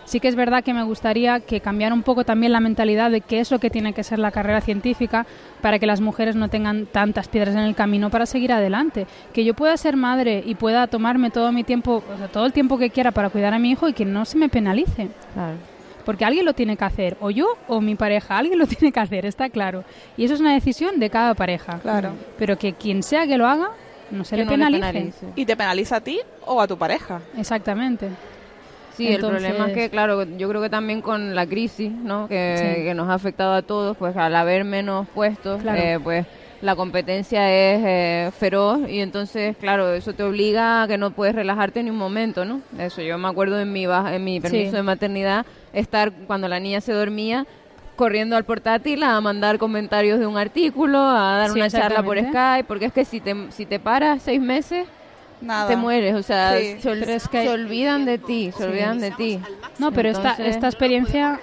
Sí que es verdad que me gustaría que cambiara un poco también la mentalidad de qué es lo que tiene que ser la carrera científica para que las mujeres no tengan tantas piedras en el camino para seguir adelante. Que yo pueda ser madre y pueda tomarme todo mi tiempo, o sea, todo el tiempo que quiera para cuidar a mi hijo y que no se me penalice. Claro. Porque alguien lo tiene que hacer, o yo o mi pareja, alguien lo tiene que hacer, está claro. Y eso es una decisión de cada pareja. Claro. Pero que quien sea que lo haga, no se le no le penalice. penalice. Y te penaliza a ti o a tu pareja. Exactamente. Sí, el problema es que, claro, yo creo que también con la crisis, ¿no? Que, Sí. que nos ha afectado a todos, pues al haber menos puestos, Claro. eh, pues la competencia es eh, feroz y entonces, claro, eso te obliga a que no puedes relajarte ni un momento, ¿no? Eso yo me acuerdo en mi, baja- en mi permiso Sí. de maternidad, estar cuando la niña se dormía corriendo al portátil a mandar comentarios de un artículo, a dar Sí, una charla por. Skype, porque es que si te, si te paras seis meses, Nada. te mueres, o sea, Sí. se, ol- Pero es que- se olvidan de ti, se olvidan de ti. No, pero esta, esta experiencia,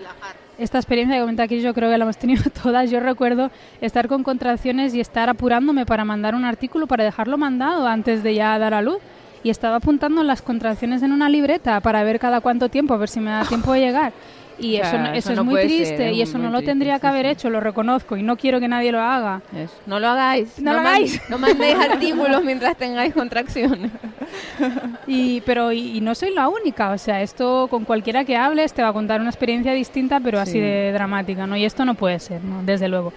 esta experiencia que comenta aquí, yo creo que la hemos tenido todas. Yo recuerdo estar con contracciones y estar apurándome para mandar un artículo para dejarlo mandado antes de ya dar a luz. Y estaba apuntando las contracciones en una libreta para ver cada cuánto tiempo, a ver si me da tiempo de llegar. Y eso, Claro, eso eso es no muy ser, triste es y eso no lo triste, tendría que haber sí. hecho, lo reconozco y no quiero que nadie lo haga. Eso. No lo hagáis. No lo man- hagáis. no mandéis artículos mientras tengáis contracciones. Y, pero y, y no soy la única, o sea, esto con cualquiera que hables te va a contar una experiencia distinta, pero así Sí. de dramática, ¿no? Y esto no puede ser, ¿no? Desde luego.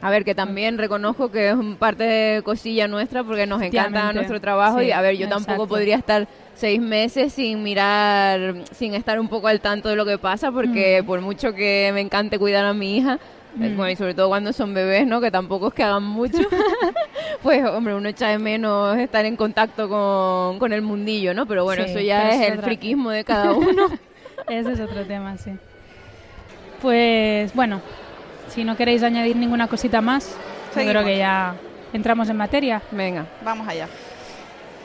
A ver, que también reconozco que es un parte de cosilla nuestra porque nos encanta nuestro trabajo y a ver, yo tampoco exacto. podría estar seis meses sin mirar, sin estar un poco al tanto de lo que pasa porque por mucho que me encante cuidar a mi hija, eh, Mm. bueno, y sobre todo cuando son bebés, ¿no? Que tampoco es que hagan mucho. pues, hombre, uno echa de menos estar en contacto con, con el mundillo, ¿no? Pero bueno, Sí, eso ya es es el otra- friquismo de cada uno. Ese es otro tema, sí. Pues bueno, si no queréis añadir ninguna cosita más, yo creo que ya entramos en materia. Venga, Vamos allá.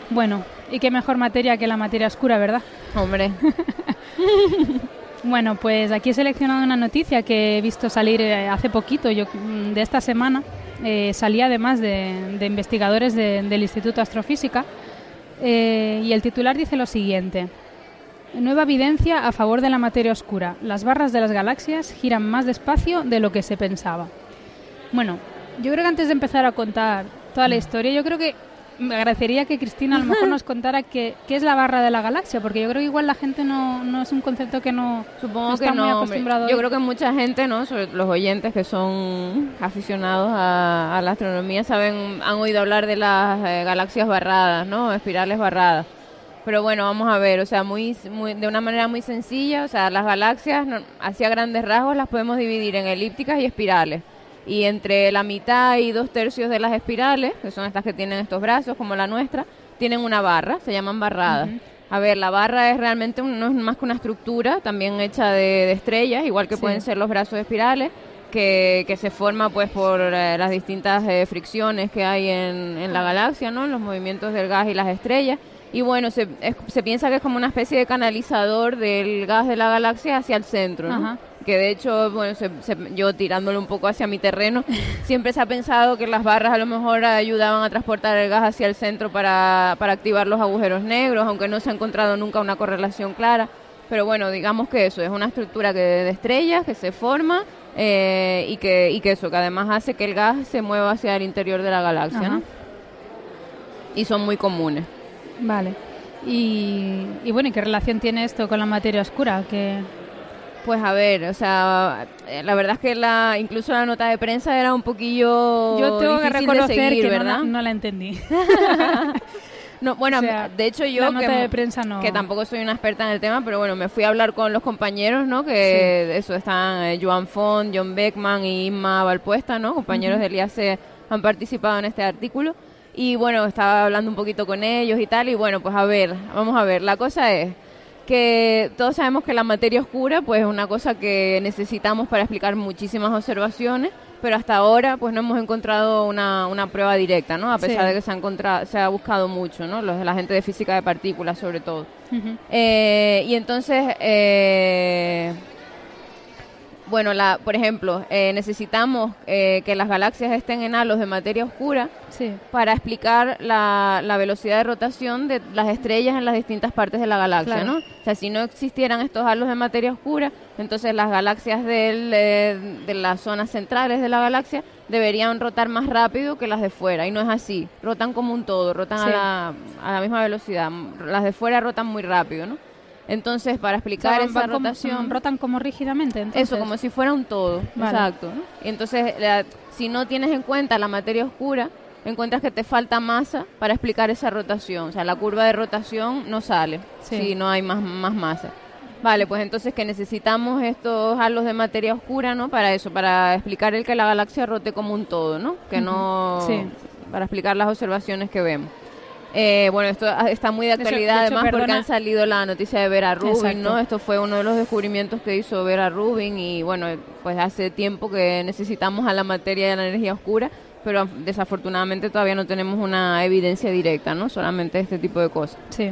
Bueno, y qué mejor materia que la materia oscura, ¿verdad? hombre. Bueno, pues aquí he seleccionado una noticia que he visto salir eh, hace poquito, yo mm, de esta semana. Eh, salía además de, de investigadores de- del Instituto Astrofísica eh, y el titular dice lo siguiente. Nueva evidencia a favor de la materia oscura. Las barras de las galaxias giran más despacio de lo que se pensaba. Bueno, yo creo que antes de empezar a contar toda la historia, yo creo que me agradecería que Cristina a lo mejor nos contara qué, qué es la barra de la galaxia, porque yo creo que igual la gente no, no es un concepto que no, Supongo no que no. muy hombre. acostumbrado. Yo creo que mucha gente, ¿no? Sobre los oyentes que son aficionados a, a la astronomía, saben, han oído hablar de las eh, galaxias barradas, ¿no? Espirales barradas. Pero bueno, vamos a ver, o sea, muy, muy, de una manera muy sencilla, o sea, las galaxias, hacia grandes rasgos, las podemos dividir en elípticas y espirales. Y entre la mitad y dos tercios de las espirales, que son estas que tienen estos brazos, como la nuestra, tienen una barra, se llaman barradas. A ver, la barra es realmente un- no es más que una estructura, también hecha de, de estrellas, igual que Sí. pueden ser los brazos espirales, que, que se forma pues por eh, las distintas eh, fricciones que hay en, en la galaxia, ¿no? Los movimientos del gas y las estrellas. Y bueno, se, es- se piensa que es como una especie de canalizador del gas de la galaxia hacia el centro, ¿no? Ajá. Que de hecho, bueno, se- se- yo tirándolo un poco hacia mi terreno, siempre se ha pensado que las barras a lo mejor ayudaban a transportar el gas hacia el centro para, para activar los agujeros negros, aunque no se ha encontrado nunca una correlación clara. Pero bueno, digamos que eso es una estructura que de estrellas que se forma eh, y, que, y que eso, que además hace que el gas se mueva hacia el interior de la galaxia. Y son muy comunes. Vale. Y, y bueno, ¿y qué relación tiene esto con la materia oscura? Que Pues a ver, o sea, eh, la verdad es que la incluso la nota de prensa era un poquillo yo tengo que reconocer seguir, que no ¿verdad? la, no la entendí. No, bueno, O sea, de hecho yo la que, de prensa no- que tampoco soy una experta en el tema, pero bueno, me fui a hablar con los compañeros, ¿no? Que eso están eh, Joan Font, John Beckman y Inma Valpuesta, ¿no? Compañeros del IAC han participado en este artículo. Y bueno, estaba hablando un poquito con ellos y tal. Y bueno, pues a ver, vamos a ver. La cosa es, que todos sabemos que la materia oscura pues es una cosa que necesitamos para explicar muchísimas observaciones, pero hasta ahora pues no hemos encontrado una, una prueba directa, ¿no? A pesar Sí. de que se ha, encontrado, se ha buscado mucho, ¿no? Los, la gente de física de partículas sobre todo. Eh, y entonces, eh, bueno, la, por ejemplo, eh, necesitamos eh, que las galaxias estén en halos de materia oscura Sí. para explicar la, la velocidad de rotación de las estrellas en las distintas partes de la galaxia, Claro. ¿no? O sea, si no existieran estos halos de materia oscura, entonces las galaxias del, eh, de las zonas centrales de la galaxia deberían rotar más rápido que las de fuera, y no es así. Rotan como un todo, rotan Sí. a, la, a la misma velocidad. Las de fuera rotan muy rápido, ¿no? Entonces, para O sea, explicar van- esa como- rotación... rotan como rígidamente. Entonces. Eso, como si fuera un todo, Vale. exacto. entonces, la- si no tienes en cuenta la materia oscura, encuentras que te falta masa para explicar esa rotación. O sea, la curva de rotación no sale Sí. si no hay más, más masa. Vale, pues entonces que necesitamos estos halos de materia oscura, ¿no? Para eso, para explicar el que la galaxia rote como un todo, ¿no? Que no... Sí. Para explicar las observaciones que vemos. Eh, bueno, esto ah, está muy de actualidad, hecho, además, porque han salido la noticia de Vera Rubin, Exacto. ¿no? Esto fue uno de los descubrimientos que hizo Vera Rubin y, bueno, pues hace tiempo que necesitamos a la materia de la energía oscura, pero af- desafortunadamente todavía no tenemos una evidencia directa, ¿no? Solamente este tipo de cosas. Sí.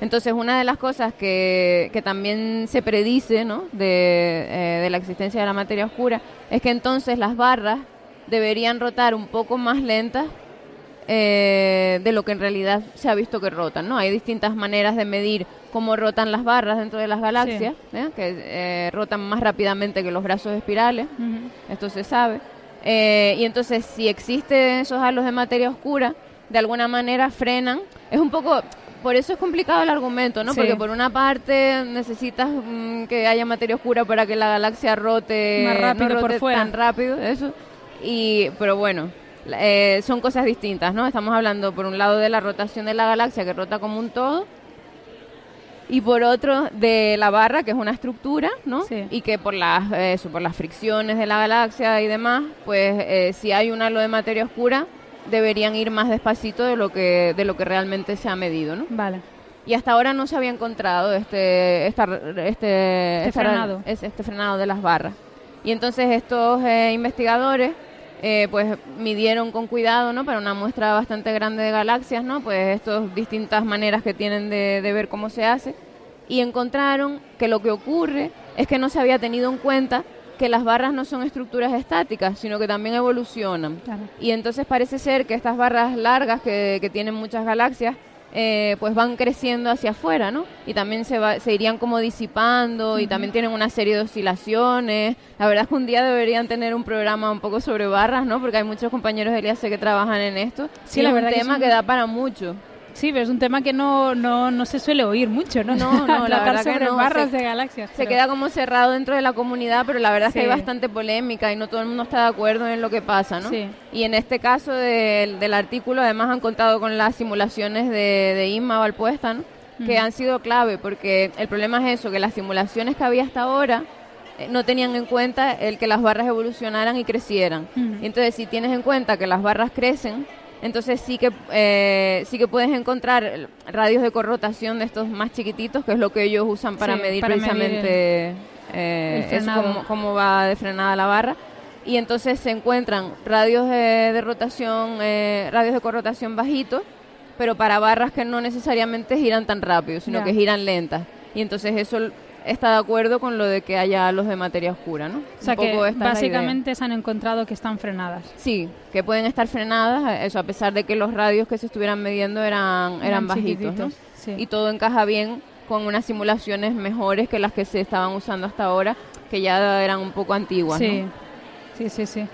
Entonces, una de las cosas que, que también se predice ¿no? de, eh, de la existencia de la materia oscura es que entonces las barras deberían rotar un poco más lentas eh, de lo que en realidad se ha visto que rotan. ¿no? Hay distintas maneras de medir cómo rotan las barras dentro de las galaxias, ¿eh? que eh, rotan más rápidamente que los brazos espirales, esto se sabe. Eh, y entonces, si existen esos halos de materia oscura, de alguna manera frenan. Es un poco. Por eso es complicado el argumento, ¿no? Sí. Porque por una parte necesitas mm, que haya materia oscura para que la galaxia rote Más rápido no por rote fuera. tan rápido, eso. Y, pero bueno, eh, son cosas distintas, ¿no? Estamos hablando por un lado de la rotación de la galaxia que rota como un todo y por otro de la barra que es una estructura, ¿no? Sí. Y que por las eso, por las fricciones de la galaxia y demás, pues eh, si hay un halo de materia oscura deberían ir más despacito de lo que de lo que realmente se ha medido, ¿no? Vale. Y hasta ahora no se había encontrado este esta, este, esta- frenado. es- este frenado de las barras. Y entonces estos eh, investigadores eh, pues midieron con cuidado, ¿no? Para una muestra bastante grande de galaxias, ¿no? Pues estas distintas maneras que tienen de, de ver cómo se hace y encontraron que lo que ocurre es que no se había tenido en cuenta que las barras no son estructuras estáticas, sino que también evolucionan. Claro. Y entonces parece ser que estas barras largas que, que tienen muchas galaxias, eh, pues van creciendo hacia afuera, ¿no? Y también se, va, se irían como disipando y también tienen una serie de oscilaciones. La verdad es que un día deberían tener un programa un poco sobre barras, ¿no? Porque hay muchos compañeros del IAC que trabajan en esto. Sí, Y la es verdad un que es tema un- que da para mucho. Sí, pero es un tema que no, no, no se suele oír mucho, ¿no? No, no, la verdad que sobre no, barras se- de galaxias. Se pero- queda como cerrado dentro de la comunidad, pero la verdad es que Sí. hay bastante polémica y no todo el mundo está de acuerdo en lo que pasa, ¿no? Sí. Y en este caso del, del artículo, además han contado con las simulaciones de, de Inma Valpuesta, ¿no? que han sido clave, porque el problema es eso, que las simulaciones que había hasta ahora eh, no tenían en cuenta el que las barras evolucionaran y crecieran. Ujú. Entonces, si tienes en cuenta que las barras crecen, entonces sí que eh, sí que puedes encontrar radios de corrotación de estos más chiquititos, que es lo que ellos usan para Sí, medir para precisamente eh, cómo, cómo va de frenada la barra. Y entonces se encuentran radios de, de rotación, eh, radios de corrotación bajitos, pero para barras que no necesariamente giran tan rápido, sino que giran lentas. Y entonces eso está de acuerdo con lo de que haya halos de materia oscura, ¿no? O sea Un que básicamente se han encontrado que están frenadas. Sí, que pueden estar frenadas, eso a pesar de que los radios que se estuvieran midiendo eran, eran Eran bajitos, ¿no? sí. Y todo encaja bien con unas simulaciones mejores que las que se estaban usando hasta ahora, que ya eran un poco antiguas, Sí, ¿no? sí, sí, sí.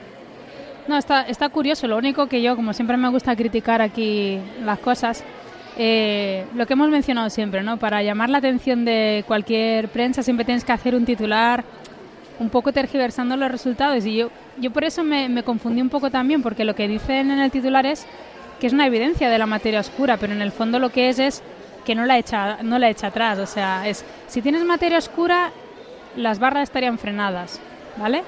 No, está, está curioso. Lo único que yo, como siempre me gusta criticar aquí las cosas, eh, lo que hemos mencionado siempre, ¿no? Para llamar la atención de cualquier prensa siempre tienes que hacer un titular un poco tergiversando los resultados. Y yo, yo por eso me, me confundí un poco también, porque lo que dicen en el titular es que es una evidencia de la materia oscura, pero en el fondo lo que es es que no la echa, no la echa atrás. O sea, es si tienes materia oscura, las barras estarían frenadas, ¿vale?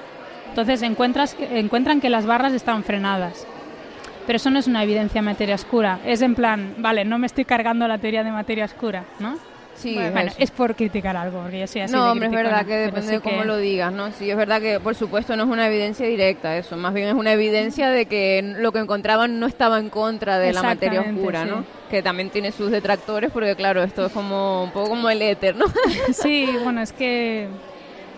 Entonces encuentras, encuentran que las barras están frenadas. Pero eso no es una evidencia de materia oscura. Es en plan, vale, no me estoy cargando la teoría de materia oscura, ¿no? Sí, bueno, es por criticar algo, porque yo soy así No, de hombre, es verdad que depende sí de cómo que- lo digas, ¿no? Sí, es verdad que, por supuesto, no es una evidencia directa eso, más bien es una evidencia de que lo que encontraban no estaba en contra de la materia oscura, sí. ¿no? Que también tiene sus detractores, porque claro, esto es como un poco como el éter, ¿no? Sí, bueno, es que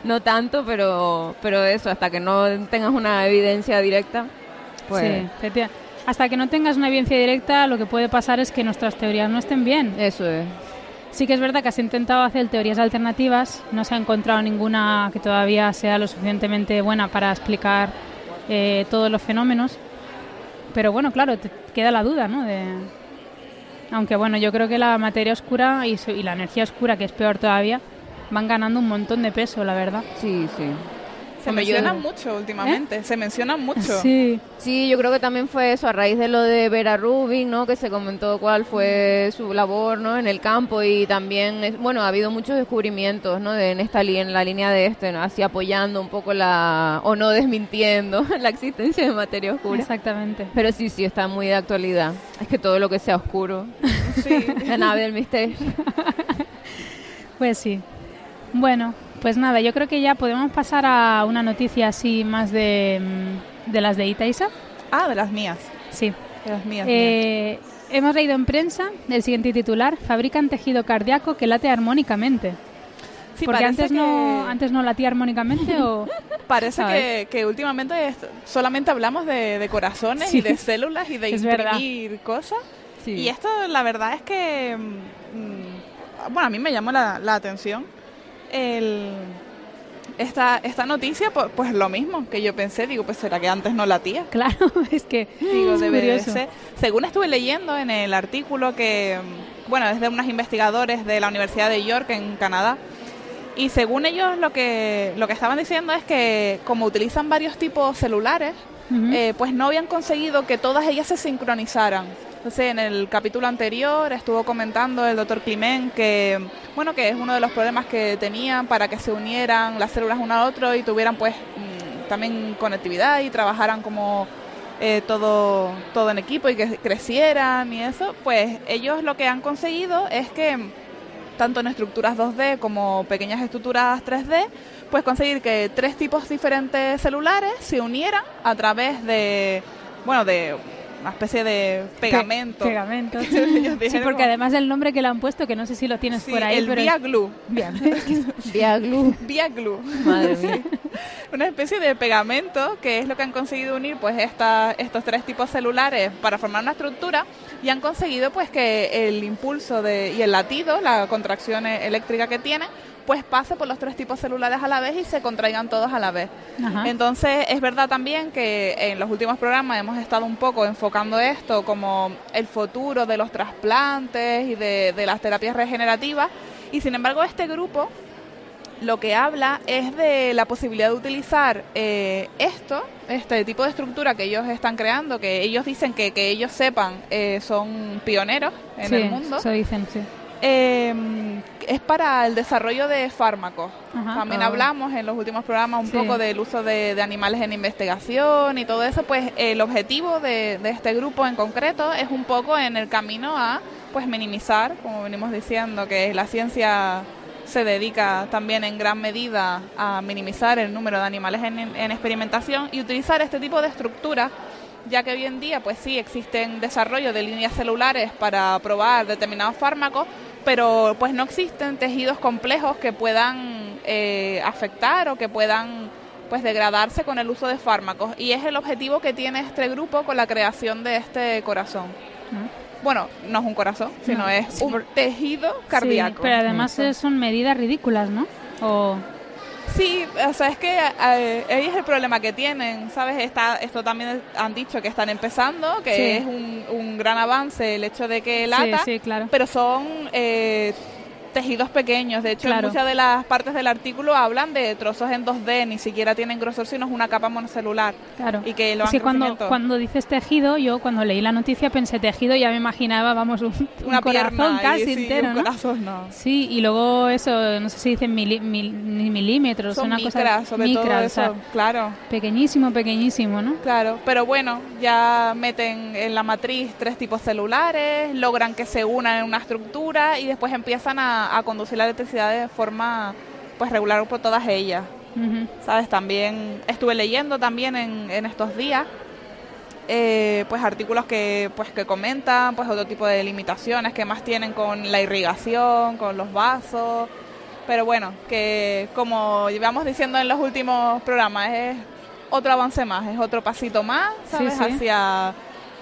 no tanto, pero, pero eso, hasta que no tengas una evidencia directa, pues... sí, hasta que no tengas una evidencia directa, lo que puede pasar es que nuestras teorías no estén bien. Eso es. Sí que es verdad que has intentado hacer teorías alternativas, no se ha encontrado ninguna que todavía sea lo suficientemente buena para explicar eh, todos los fenómenos, pero bueno, claro, te queda la duda, ¿no? De... Aunque bueno, yo creo que la materia oscura y, su- y la energía oscura, que es peor todavía, van ganando un montón de peso, la verdad. Sí, sí. Se Hombre, yo- mencionan mucho últimamente, se mencionan mucho. Sí, Sí, yo creo que también fue eso, a raíz de lo de Vera Rubin, ¿no? Que se comentó cuál fue su labor, ¿no? En el campo y también, es- bueno, ha habido muchos descubrimientos, ¿no? De, en esta en la línea de este, ¿no? Así apoyando un poco la, o no desmintiendo la existencia de materia oscura. exactamente. Pero sí, sí, está muy de actualidad. Es que todo lo que sea oscuro, Sí. la nave del misterio. Pues sí. Bueno, pues nada, yo creo que ya podemos pasar a una noticia así más de, mm, de las de Itaisa. Ah, de las mías. Sí. De las mías. mías. Eh, hemos leído en prensa el siguiente titular: fabrican tejido cardíaco que late armónicamente. Sí, Porque antes no antes no latía armónicamente o Parece que, que últimamente solamente hablamos de, de corazones Sí. y de células y de Es verdad. imprimir cosas. Sí. Y esto, la verdad es que, mm, bueno, a mí me llamó la, la atención el, esta, esta noticia, pues, pues lo mismo que yo pensé, digo, pues será que antes no latía. claro, es que Digo, es debe de curioso. ser. Según estuve leyendo en el artículo que, bueno, es de unos investigadores de la Universidad de York en Canadá, y según ellos lo que, lo que estaban diciendo es que como utilizan varios tipos celulares, eh, pues no habían conseguido que todas ellas se sincronizaran. Entonces, en el capítulo anterior estuvo comentando el doctor Climent que, bueno, que es uno de los problemas que tenían para que se unieran las células una a otro y tuvieran, pues, mm, también conectividad y trabajaran como eh, todo, todo en equipo y que crecieran y eso. Pues ellos lo que han conseguido es que tanto en estructuras 2D como pequeñas estructuras 3D, pues conseguir que tres tipos diferentes celulares se unieran a través de, bueno, de una especie de pegamento. Pe- pegamento. Sí, dijeron porque además el nombre que le han puesto, que no sé si lo tienes Sí, por ahí, el pero Via Glue. Bien. Vía glue. Via Glue. Madre mía. una especie de pegamento que es lo que han conseguido unir pues esta, estos tres tipos celulares para formar una estructura y han conseguido pues que el impulso de, y el latido, la contracción e- eléctrica que tienen, pues pase por los tres tipos celulares a la vez y se contraigan todos a la vez. Ajá. Entonces es verdad también que en los últimos programas hemos estado un poco enfocando esto como el futuro de los trasplantes y de, de las terapias regenerativas y sin embargo este grupo lo que habla es de la posibilidad de utilizar eh, esto, este tipo de estructura que ellos están creando, que ellos dicen que, que ellos sepan eh, son pioneros en sí, el mundo, Eso dicen, sí. Eh, es para el desarrollo de fármacos. Ajá. También Ah. hablamos en los últimos programas un Sí. poco del uso de, de animales en investigación y todo eso, pues el objetivo de, de este grupo en concreto es un poco en el camino a pues minimizar, como venimos diciendo, que la ciencia se dedica también en gran medida a minimizar el número de animales en, en experimentación y utilizar este tipo de estructuras ya que hoy en día pues sí existen desarrollo de líneas celulares para probar determinados fármacos, pero pues no existen tejidos complejos que puedan eh, afectar o que puedan pues degradarse con el uso de fármacos y es el objetivo que tiene este grupo con la creación de este corazón. Bueno, no es un corazón, sino No, es sí, un por- tejido Sí, cardíaco. pero además son medidas ridículas, ¿no? O Sí, o sea, es que eh, ahí es el problema que tienen, ¿sabes? Está, esto también han dicho que están empezando, que Sí. es un, un gran avance el hecho de que lata, sí, sí, claro. pero son eh, tejidos pequeños. De hecho, Claro. muchas de las partes del artículo hablan de trozos en 2D, ni siquiera tienen grosor, sino es una capa monocelular. Claro. Y que lo han cuando, crecimiento. cuando dices tejido, yo cuando leí la noticia pensé tejido ya me imaginaba, vamos, un, un Una corazón pierna casi sí, entero, un ¿no? corazón no. Sí, y luego eso, no sé si dicen mili- mil- milímetros, Son una micras, cosa sobre todo micras, o eso, sea, claro. pequeñísimo, pequeñísimo, ¿no? Claro, pero bueno, ya meten en la matriz tres tipos celulares, logran que se unan en una estructura y después empiezan a, conducir la electricidad de forma pues regular por todas ellas. ¿Sabes? También estuve leyendo también en, en estos días eh, pues artículos que pues que comentan pues otro tipo de limitaciones que más tienen con la irrigación, con los vasos, pero bueno, que como llevamos diciendo en los últimos programas es otro avance más, es otro pasito más, ¿sabes? Hacia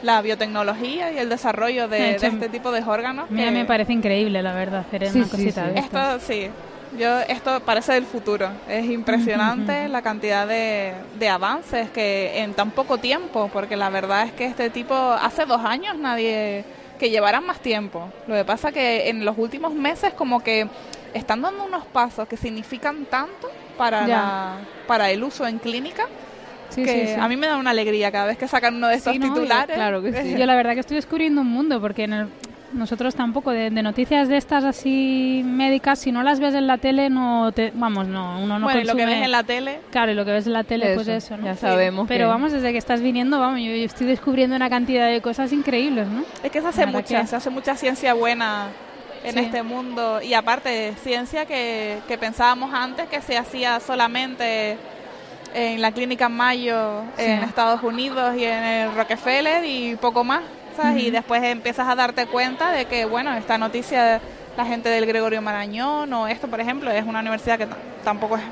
la biotecnología y el desarrollo de, este tipo de órganos. A mí me parece increíble, la verdad, hacer una cosita de esto. Esto sí, yo, esto parece del futuro. Es impresionante la cantidad de, de, avances que en tan poco tiempo, porque la verdad es que este tipo, hace dos años nadie que llevaran más tiempo. Lo que pasa que en los últimos meses como que están dando unos pasos que significan tanto para, para el uso en clínica. Que a mí me da una alegría cada vez que sacan uno de estos titulares. claro que sí. Yo la verdad que estoy descubriendo un mundo porque en el, nosotros tampoco de, noticias de estas así médicas si no las ves en la tele no te vamos no uno no bueno lo que ves en la tele claro y lo que ves en la tele pues eso ¿no? ya sabemos pero vamos desde que estás viniendo vamos yo, estoy descubriendo una cantidad de cosas increíbles no es que se hace mucha se hace mucha ciencia buena en este mundo y aparte ciencia que, que pensábamos antes que se hacía solamente en la clínica Mayo en Estados Unidos y en el Rockefeller y poco más y después empiezas a darte cuenta de que, bueno, esta noticia, la gente del Gregorio Marañón o esto, por ejemplo, es una universidad que tampoco es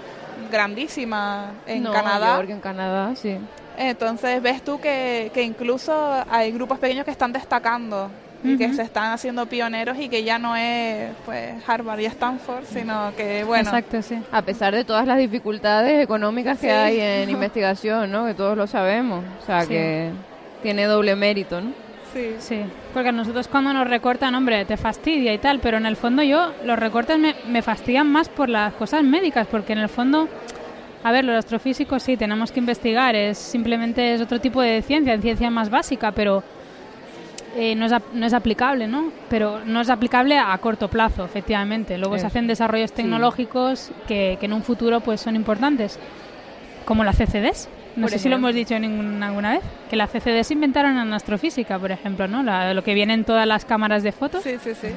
grandísima en Canadá. en Canadá, sí. Entonces ves tú que, que incluso hay grupos pequeños que están destacando y que se están haciendo pioneros y que ya no es pues Harvard y Stanford, sino que bueno. Exacto, sí. A pesar de todas las dificultades económicas que hay en investigación, ¿no? Que todos lo sabemos, o sea, que tiene doble mérito, ¿no? Sí. Sí, porque a nosotros cuando nos recortan, hombre, te fastidia y tal, pero en el fondo yo, los recortes me, me fastidian más por las cosas médicas, porque en el fondo, a ver, los astrofísicos sí, tenemos que investigar, es simplemente es otro tipo de ciencia, en ciencia más básica, pero eh, no, es, no es aplicable, ¿no? Pero no es aplicable a corto plazo, efectivamente. Luego se hacen desarrollos tecnológicos que, que en un futuro pues son importantes, como la CCDs. No sé si lo hemos dicho alguna vez, que la CCD se inventaron en astrofísica, por ejemplo, ¿no? lo que viene en todas las cámaras de fotos. Sí, sí, sí.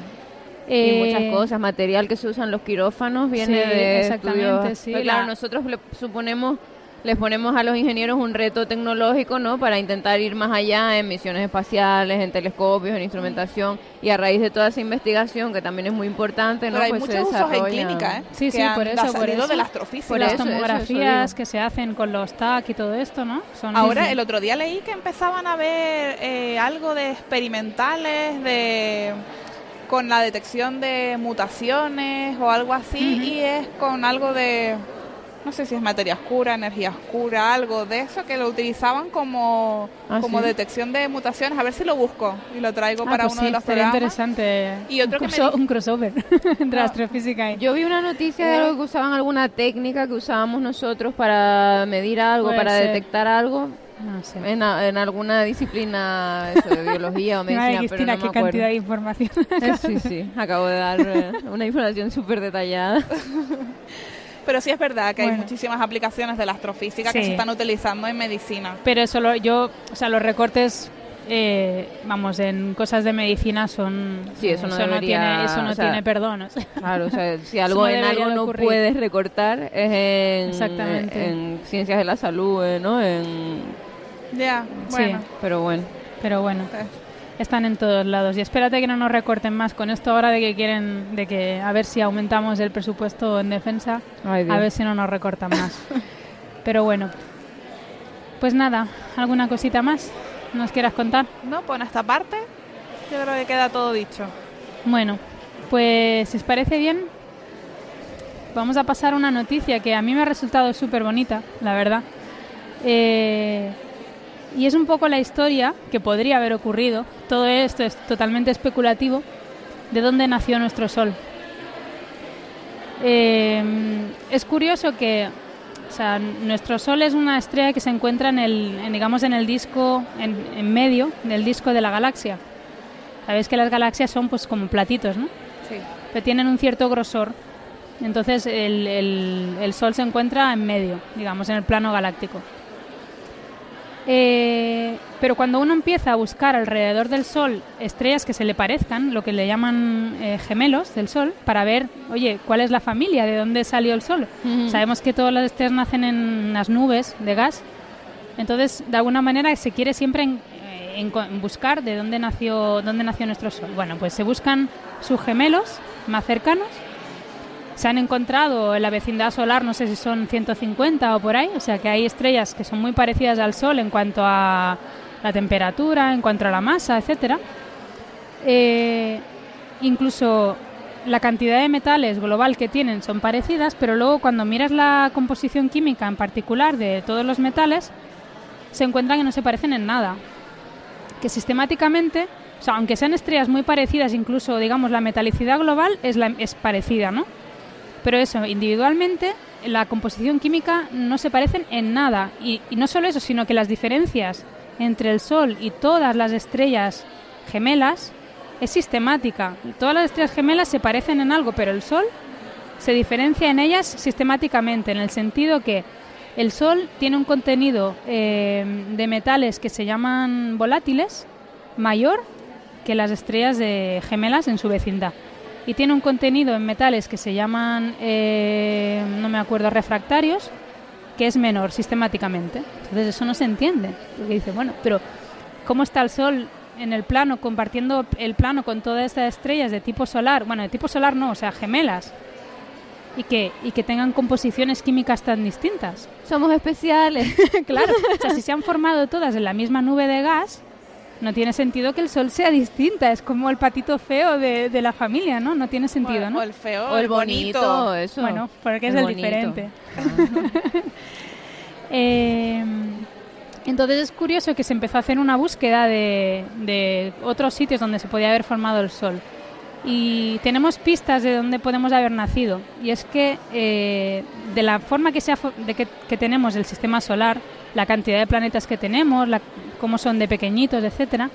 y muchas eh, cosas, material que se usa en los quirófanos viene de exactamente, sí. claro, nosotros suponemos les ponemos a los ingenieros un reto tecnológico, ¿no? Para intentar ir más allá en misiones espaciales, en telescopios, en instrumentación y a raíz de toda esa investigación que también es muy importante, ¿no? hay pues muchos usos en clínica, ¿eh? Sí, sí, por eso, por eso. de la astrofísica. Por las tomografías que se hacen con los TAC y todo esto, ¿no? Ahora, el otro día leí que empezaban a ver eh, algo de experimentales de con la detección de mutaciones o algo así y es con algo de no sé si es materia oscura, energía oscura, algo de eso que lo utilizaban como, ah, como detección de mutaciones. A ver si lo busco y lo traigo ah, para pues uno de los programas. interesante. Y otro un, que me... un crossover entre astrofísica y... Yo vi una noticia de algo que usaban alguna técnica que usábamos nosotros para medir algo, para detectar algo. No sé. En, en, alguna disciplina eso, de biología o medicina, Cristina, pero no qué cantidad de información. sí, sí, acabo de dar eh, una información súper detallada. Pero sí es verdad que hay muchísimas aplicaciones de la astrofísica que se están utilizando en medicina. Pero eso yo, o sea, los recortes eh, vamos, en cosas de medicina son... Sí, eso no, tiene, eso no tiene perdón. Claro, o sea, si algo en algo no puedes recortar es en, Exactamente. en ciencias de la salud, ¿no? En... Ya, bueno. pero bueno. Pero bueno están en todos lados. Y espérate que no nos recorten más con esto ahora de que quieren, de que a ver si aumentamos el presupuesto en defensa, a ver si no nos recortan más. Pero bueno, pues nada, ¿alguna cosita más nos quieras contar? No, pues en esta parte yo creo que queda todo dicho. Bueno, pues si os parece bien, vamos a pasar una noticia que a mí me ha resultado súper bonita, la verdad. Eh, y es un poco la historia que podría haber ocurrido. Todo esto es totalmente especulativo. ¿De dónde nació nuestro Sol? Eh, es curioso que o sea, nuestro Sol es una estrella que se encuentra en el, digamos, en el disco, en, medio del disco de la galaxia. Sabéis que las galaxias son pues como platitos, ¿no? Sí. Que tienen un cierto grosor. Entonces el, el Sol se encuentra en medio, digamos, en el plano galáctico. Eh, Pero cuando uno empieza a buscar alrededor del Sol estrellas que se le parezcan, lo que le llaman eh, gemelos del Sol, para ver, oye, ¿cuál es la familia? ¿De dónde salió el Sol? Sabemos que todas las estrellas nacen en las nubes de gas. Entonces, de alguna manera, se quiere siempre en, eh, buscar de dónde nació, dónde nació nuestro Sol. Bueno, pues se buscan sus gemelos más cercanos. Se han encontrado en la vecindad solar, no sé si son 150 o por ahí, o sea que hay estrellas que son muy parecidas al Sol en cuanto a la temperatura, en cuanto a la masa, etcétera. Eh, incluso la cantidad de metales global que tienen son parecidas, pero luego cuando miras la composición química en particular de todos los metales, se encuentran que no se parecen en nada. Que sistemáticamente, o sea, aunque sean estrellas muy parecidas, incluso digamos la metalicidad global es, la, es parecida, ¿no? Pero eso, individualmente, la composición química no se parecen en nada. y no solo eso, sino que las diferencias entre el Sol y todas las estrellas gemelas es sistemática. Todas las estrellas gemelas se parecen en algo, pero el Sol se diferencia en ellas sistemáticamente, en el sentido que el Sol tiene un contenido eh, de metales que se llaman volátiles mayor que las estrellas de gemelas en su vecindad. Y tiene un contenido en metales que se llaman, eh, no me acuerdo, refractarios, que es menor sistemáticamente. Entonces eso no se entiende. Porque dice, bueno, pero ¿cómo está el Sol en el plano, compartiendo el plano con todas estas estrellas de tipo solar? Bueno, de tipo solar no, o sea, gemelas. Y que, y que tengan composiciones químicas tan distintas. Somos especiales. claro, o sea, si se han formado todas en la misma nube de gas, no tiene sentido que el sol sea distinta. Es como el patito feo de, de la familia, ¿no? No tiene sentido, ¿no? O el feo, o el, bonito. Eso. Bueno, porque es el diferente. eh, entonces es curioso que se empezó a hacer una búsqueda de, de, otros sitios donde se podía haber formado el Sol. Y tenemos pistas de dónde podemos haber nacido. Y es que eh, de la forma que, sea, de que, que tenemos el sistema solar, la cantidad de planetas que tenemos, la, cómo son de pequeñitos, etcétera,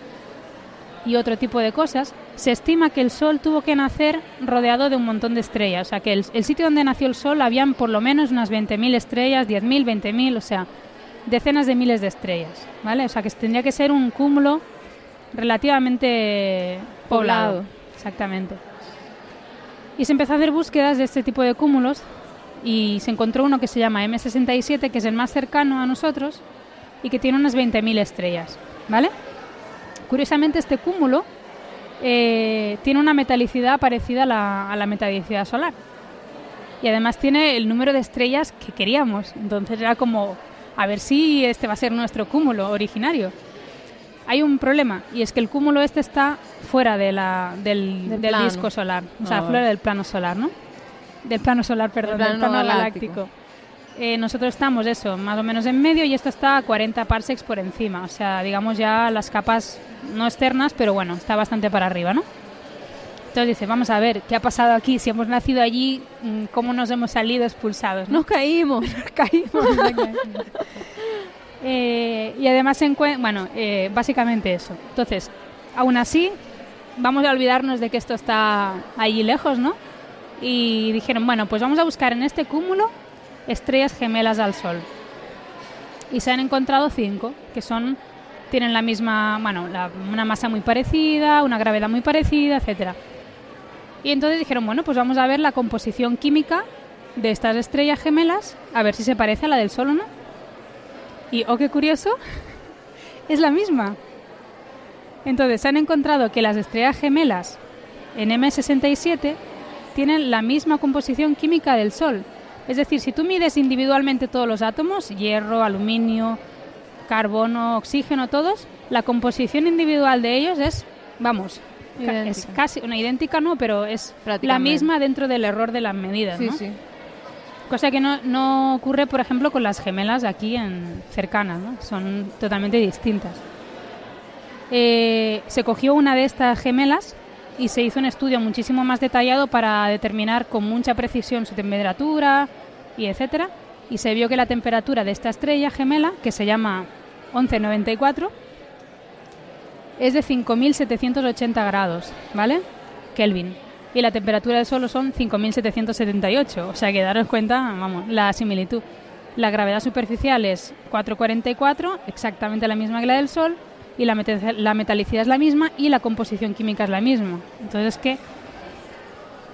y otro tipo de cosas, se estima que el Sol tuvo que nacer rodeado de un montón de estrellas. O sea, que el, sitio donde nació el Sol habían por lo menos unas 20.000 estrellas, 10.000, 20.000, o sea, decenas de miles de estrellas, ¿vale? O sea, que tendría que ser un cúmulo relativamente poblado. Exactamente. Y se empezó a hacer búsquedas de este tipo de cúmulos y se encontró uno que se llama M67, que es el más cercano a nosotros y que tiene unas 20.000 estrellas, ¿vale? Curiosamente, este cúmulo eh, tiene una metalicidad parecida a la, a la metalicidad solar. Y además tiene el número de estrellas que queríamos. Entonces era como, a ver si este va a ser nuestro cúmulo originario. Hay un problema, y es que el cúmulo este está fuera de la, del, del, disco solar, o sea, ah, fuera del plano solar, ¿no? Del plano solar, perdón, del plano galáctico. Eh, nosotros estamos eso, más o menos en medio y esto está a 40 parsecs por encima. O sea, digamos ya las capas no externas, pero bueno, está bastante para arriba, ¿no? Entonces dice, vamos a ver, ¿qué ha pasado aquí? Si hemos nacido allí, mm, ¿cómo nos hemos salido expulsados? Nos caímos. caímos. eh, y además, se bueno, eh, básicamente eso. Entonces, aún así, vamos a olvidarnos de que esto está allí lejos, ¿no? Y dijeron, bueno, pues vamos a buscar en este cúmulo estrellas gemelas al Sol. Y se han encontrado cinco, que son tienen la misma, bueno, una masa muy parecida, una gravedad muy parecida, etcétera. Y entonces dijeron, bueno, pues vamos a ver la composición química de estas estrellas gemelas, a ver si se parece a la del Sol o no. Y, oh, qué curioso, es la misma. Entonces, se han encontrado que las estrellas gemelas en M67 tienen la misma composición química del Sol. Es decir, si tú mides individualmente todos los átomos, hierro, aluminio, carbono, oxígeno, todos, la composición individual de ellos es, vamos, es casi una idéntica, no, pero es la misma dentro del error de las medidas, ¿no? Sí. Cosa que no, no, ocurre, por ejemplo, con las gemelas aquí en cercanas, ¿no? Son totalmente distintas. Eh, se cogió una de estas gemelas y se hizo un estudio muchísimo más detallado para determinar con mucha precisión su temperatura y etcétera y se vio que la temperatura de esta estrella gemela que se llama 1194 es de 5780 grados, ¿vale? Kelvin. Y la temperatura del Sol son 5778, o sea que daros cuenta, vamos, la similitud. La gravedad superficial es 444, exactamente la misma que la del Sol, y la, la metalicidad es la misma y la composición química es la misma. Entonces que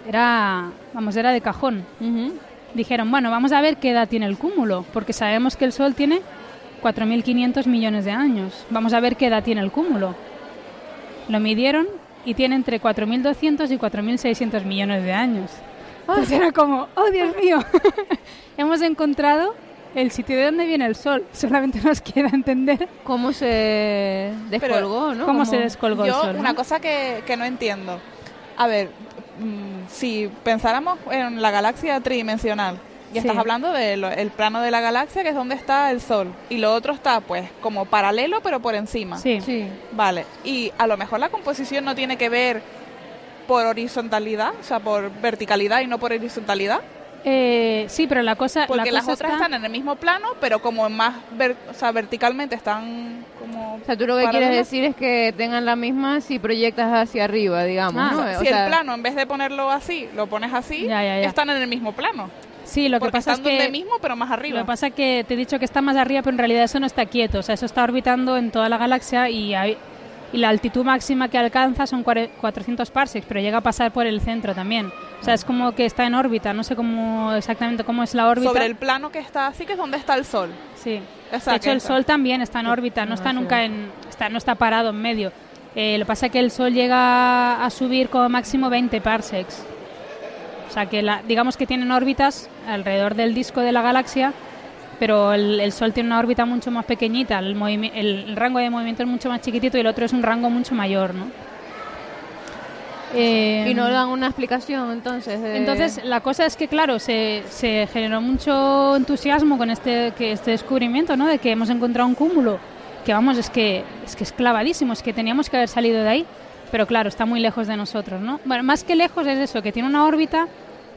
era, vamos, era de cajón. Dijeron, bueno, vamos a ver qué edad tiene el cúmulo, porque sabemos que el Sol tiene 4.500 millones de años. Vamos a ver qué edad tiene el cúmulo. Lo midieron y tiene entre 4.200 y 4.600 millones de años. Entonces era como, oh Dios mío, hemos encontrado el sitio de donde viene el sol. Solamente nos queda entender cómo se descolgó, ¿no? Cómo, se descolgó el sol. Una cosa que, que no entiendo. A ver, mm, si pensáramos en la galaxia tridimensional, y estás hablando del plano de la galaxia, que es donde está el Sol. Y lo otro está, pues, como paralelo, pero por encima. Sí. sí. Vale. Y a lo mejor la composición no tiene que ver por horizontalidad, o sea, por verticalidad y no por horizontalidad. Eh, sí, pero la cosa. Porque las otras están en el mismo plano, pero como más. o sea, verticalmente están como. O sea, tú lo que quieres decir es que tengan la misma si proyectas hacia arriba, digamos. Ah, si el plano, en vez de ponerlo así, lo pones así, están en el mismo plano. Sí, lo que pasa es que. mismo, pero más arriba. Lo que pasa es que te he dicho que está más arriba, pero en realidad eso no está quieto. O sea, eso está orbitando en toda la galaxia y hay, y la altitud máxima que alcanza son 400 parsecs, pero llega a pasar por el centro también. O sea, es como que está en órbita, no sé cómo exactamente cómo es la órbita. Sobre el plano que está así, que es donde está el Sol. Sí. de hecho, el Sol también está en órbita, no está nunca en... Está, no está parado en medio. Eh, lo que pasa es que el Sol llega a subir como máximo 20 parsecs. O sea, que la, digamos que tienen órbitas alrededor del disco de la galaxia pero el, Sol tiene una órbita mucho más pequeñita, el, el, rango de movimiento es mucho más chiquitito y el otro es un rango mucho mayor, ¿no? Y no dan una explicación entonces. Entonces la cosa es que claro se, se generó mucho entusiasmo con este que este descubrimiento, ¿no? De que hemos encontrado un cúmulo que vamos es que es que es clavadísimo, es que teníamos que haber salido de ahí, pero claro está muy lejos de nosotros, ¿no? Bueno más que lejos es eso que tiene una órbita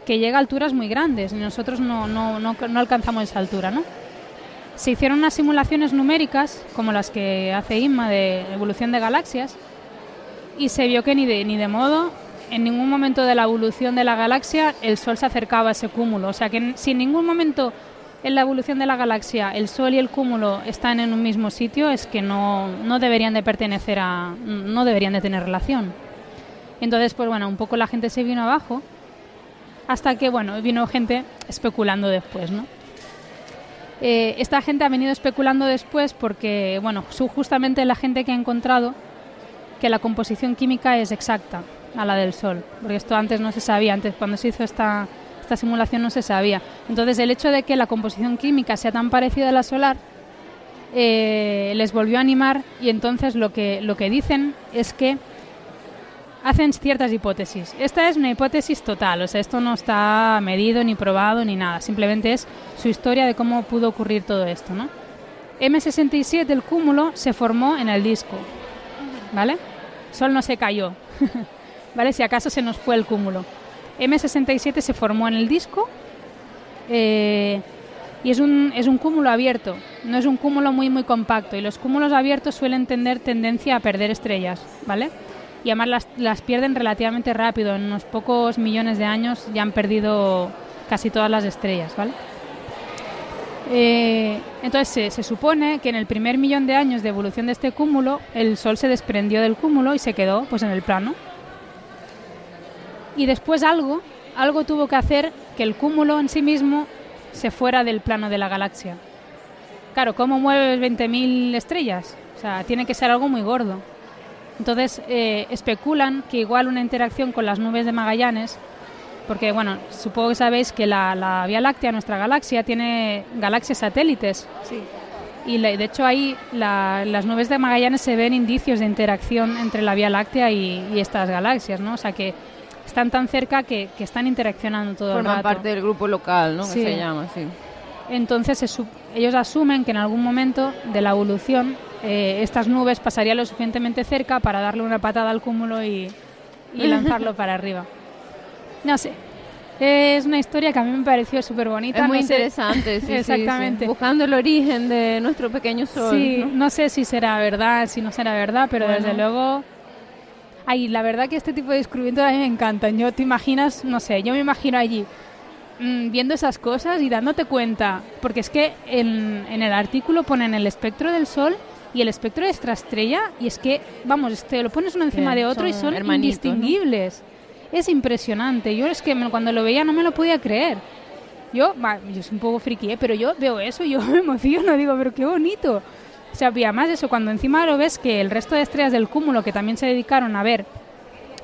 que llega a alturas muy grandes y nosotros no, no, no, no alcanzamos esa altura, ¿no? Se hicieron unas simulaciones numéricas, como las que hace INMA de evolución de galaxias, y se vio que ni de, ni de modo, en ningún momento de la evolución de la galaxia, el Sol se acercaba a ese cúmulo. O sea que si en ningún momento en la evolución de la galaxia el Sol y el cúmulo están en un mismo sitio, es que no, no deberían de pertenecer a. no deberían de tener relación. Entonces, pues bueno, un poco la gente se vino abajo hasta que, bueno, vino gente especulando después, ¿no? Eh, esta gente ha venido especulando después porque, bueno, justamente la gente que ha encontrado que la composición química es exacta a la del Sol, porque esto antes no se sabía, antes cuando se hizo esta, esta simulación no se sabía. Entonces el hecho de que la composición química sea tan parecida a la solar eh, les volvió a animar y entonces lo que, lo que dicen es que hacen ciertas hipótesis. Esta es una hipótesis total, o sea, esto no está medido ni probado ni nada, simplemente es su historia de cómo pudo ocurrir todo esto, ¿no? M67, el cúmulo, se formó en el disco, ¿vale? Sol no se cayó, ¿vale? Si acaso se nos fue el cúmulo. M67 se formó en el disco eh, y es un, es un cúmulo abierto, no es un cúmulo muy, muy compacto y los cúmulos abiertos suelen tener tendencia a perder estrellas, ¿vale? y además las, las pierden relativamente rápido. En unos pocos millones de años ya han perdido casi todas las estrellas, ¿vale? Eh, entonces se, supone que en el primer millón de años de evolución de este cúmulo el Sol se desprendió del cúmulo y se quedó pues en el plano. Y después algo, algo tuvo que hacer que el cúmulo en sí mismo se fuera del plano de la galaxia. Claro, ¿cómo mueves 20.000 estrellas? O sea, tiene que ser algo muy gordo. Entonces eh, especulan que igual una interacción con las nubes de Magallanes, porque bueno, supongo que sabéis que la, Vía Láctea, nuestra galaxia, tiene galaxias satélites. Sí. Y de hecho ahí las nubes de Magallanes se ven indicios de interacción entre la Vía Láctea y, estas galaxias, ¿no? O sea que están tan cerca que, están interaccionando todo el rato. parte del grupo local, ¿no? Que se llama, sí. Entonces ellos asumen que en algún momento de la evolución eh, estas nubes pasarían lo suficientemente cerca para darle una patada al cúmulo y, lanzarlo para arriba. No sé, es una historia que a mí me pareció súper bonita. Es muy interesante, sí, Exactamente. Buscando el origen de nuestro pequeño sol. Sí, ¿no? sé si será verdad, si no será verdad, pero desde luego... Ay, la verdad que este tipo de descubrimientos a mí me encantan. Yo te imaginas, no sé, yo me imagino allí mm, viendo esas cosas y dándote cuenta, porque es que en, en el artículo ponen el espectro del Sol y el espectro de esta estrella, y es que, vamos, te lo pones uno encima Sí, de otro y son son hermanitos, ¿no? Es impresionante. Yo es que cuando lo veía no me lo podía creer. Yo, va, yo soy un poco friki, ¿eh? pero yo veo eso y yo me emociono, digo, pero qué bonito. O sea, y además de eso, cuando encima lo ves que el resto de estrellas del cúmulo, que también se dedicaron a ver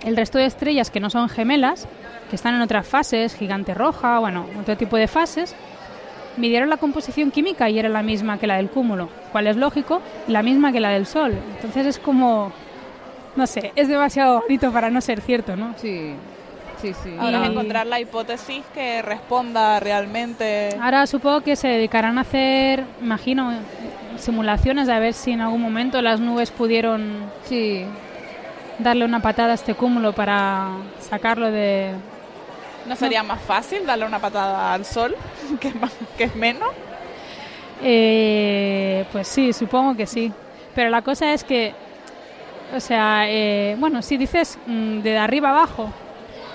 el resto de estrellas que no son gemelas, que están en otras fases, gigante roja, bueno, otro tipo de fases, midieron la composición química y era la misma que la del cúmulo, cual es lógico, la misma que la del Sol. Entonces es como, no sé, es demasiado bonito para no ser cierto, ¿no? Sí, sí, sí. Ahora Y- encontrar la hipótesis que responda realmente. Ahora supongo que se dedicarán a hacer, imagino, simulaciones a ver si en algún momento las nubes pudieron Sí, darle una patada a este cúmulo para sacarlo de... ¿No sería más fácil darle una patada al sol, que es, más- que es menos? Eh, pues sí, supongo que sí. Pero la cosa es que, o sea, eh, bueno, si dices mm, de arriba abajo,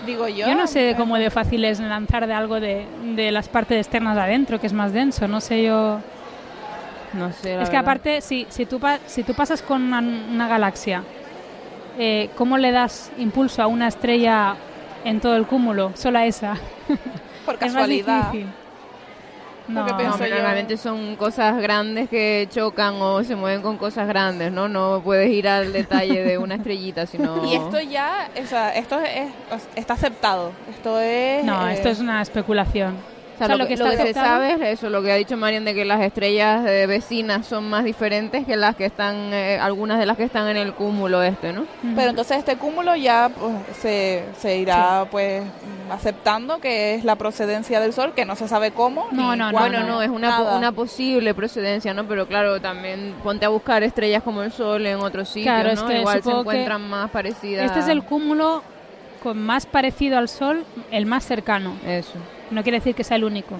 Digo yo. yo no sé cómo de fácil es lanzar de algo de, de las partes externas de adentro, que es más denso, no sé yo... no sé. la Es que verdad. aparte, si, si, tú, pa- si tú pasas con una, una galaxia, eh, ¿cómo le das impulso a una estrella en todo el cúmulo? Solo a esa. Por Es más casualidad. difícil. No, No, pero yo- normalmente son cosas grandes que chocan o se mueven con cosas grandes, ¿no? No puedes ir al detalle de una estrellita, sino... Y esto ya, o sea, esto es, está aceptado. Esto es. no, eh, esto es una especulación. Sea, O sea, lo, lo que, que lo que se sabe es eso, lo que ha dicho Marian, de que las estrellas eh, vecinas son más diferentes que las que están, eh, algunas de las que están en el cúmulo este, ¿no? Pero entonces este cúmulo ya pues, se, se irá pues aceptando que es la procedencia del Sol, que no se sabe cómo. No, ni no, no, cuándo, Bueno, no, es una, po- una posible procedencia, ¿no? Pero claro, también ponte a buscar estrellas como el Sol en otros sitios, Claro, es ¿no? que Igual se encuentran más parecidas. Este es el cúmulo con más parecido al Sol, el más cercano. Eso. No quiere decir que sea el único.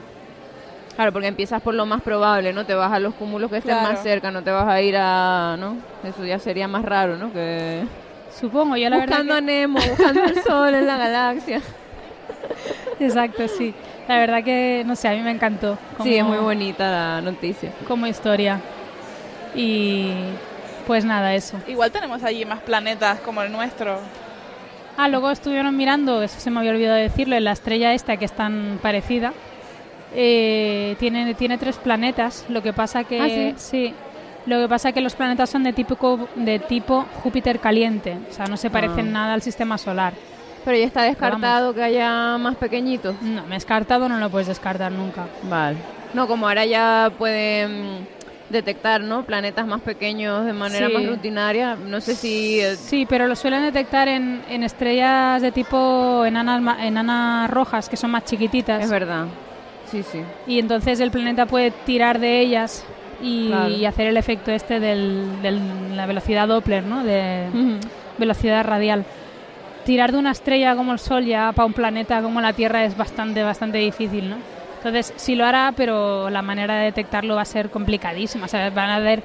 Claro, porque empiezas por lo más probable, ¿no? Te vas a los cúmulos que estén Claro. más cerca, no te vas a ir a, ¿no? Eso ya sería más raro, ¿no? Que Supongo, yo la buscando verdad a Nemo, buscando el sol en la galaxia. Exacto, sí. La verdad que, no sé, a mí me encantó. Sí, es muy bonita la noticia. Como historia. Y pues nada, eso. Igual tenemos allí más planetas como el nuestro. Ah, luego estuvieron mirando, eso se me había olvidado decirlo, en la estrella esta que es tan parecida. Eh, tiene, tiene tres planetas, lo que pasa que Ah, ¿sí? lo que pasa que los planetas son de tipo de tipo Júpiter caliente, o sea, no se parecen Ah. nada al sistema solar. Pero ya está descartado que haya más pequeñitos. No, me descartado, no lo puedes descartar nunca. Vale. No, como ahora ya pueden detectar, ¿no? Planetas más pequeños de manera Sí. más rutinaria. No sé si... eh, Sí, pero lo suelen detectar en, en estrellas de tipo enanas, enanas rojas, que son más chiquititas. Es verdad. Sí, sí. Y entonces el planeta puede tirar de ellas y, Claro. y hacer el efecto este de la velocidad Doppler, ¿no? De velocidad radial. Tirar de una estrella como el Sol ya para un planeta como la Tierra es bastante, bastante difícil, ¿no? Entonces sí lo hará, pero la manera de detectarlo va a ser complicadísima. O sea, van a ver,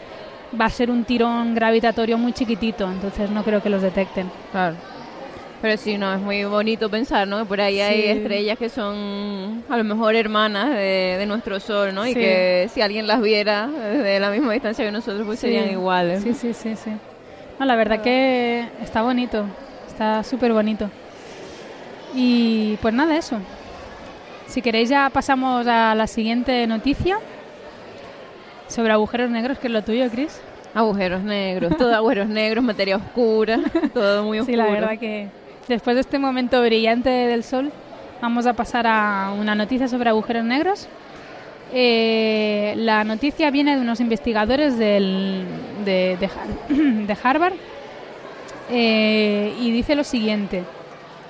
va a ser un tirón gravitatorio muy chiquitito, entonces no creo que los detecten. Claro. Pero sí, no, es muy bonito pensar, ¿no? Que por ahí hay estrellas que son a lo mejor hermanas de, de nuestro Sol, ¿no? Y que si alguien las viera desde la misma distancia que nosotros, pues Sí. serían iguales. Sí, sí, sí, sí. No, la verdad que está bonito, está súper bonito. Y pues nada, eso. Si queréis ya pasamos a la siguiente noticia sobre agujeros negros, que es lo tuyo, Chris. Agujeros negros, todo agujeros negros, materia oscura, todo muy oscuro. Sí, la verdad que después de este momento brillante del sol, vamos a pasar a una noticia sobre agujeros negros. Eh, la noticia viene de unos investigadores del, de, de de Harvard eh, y dice lo siguiente.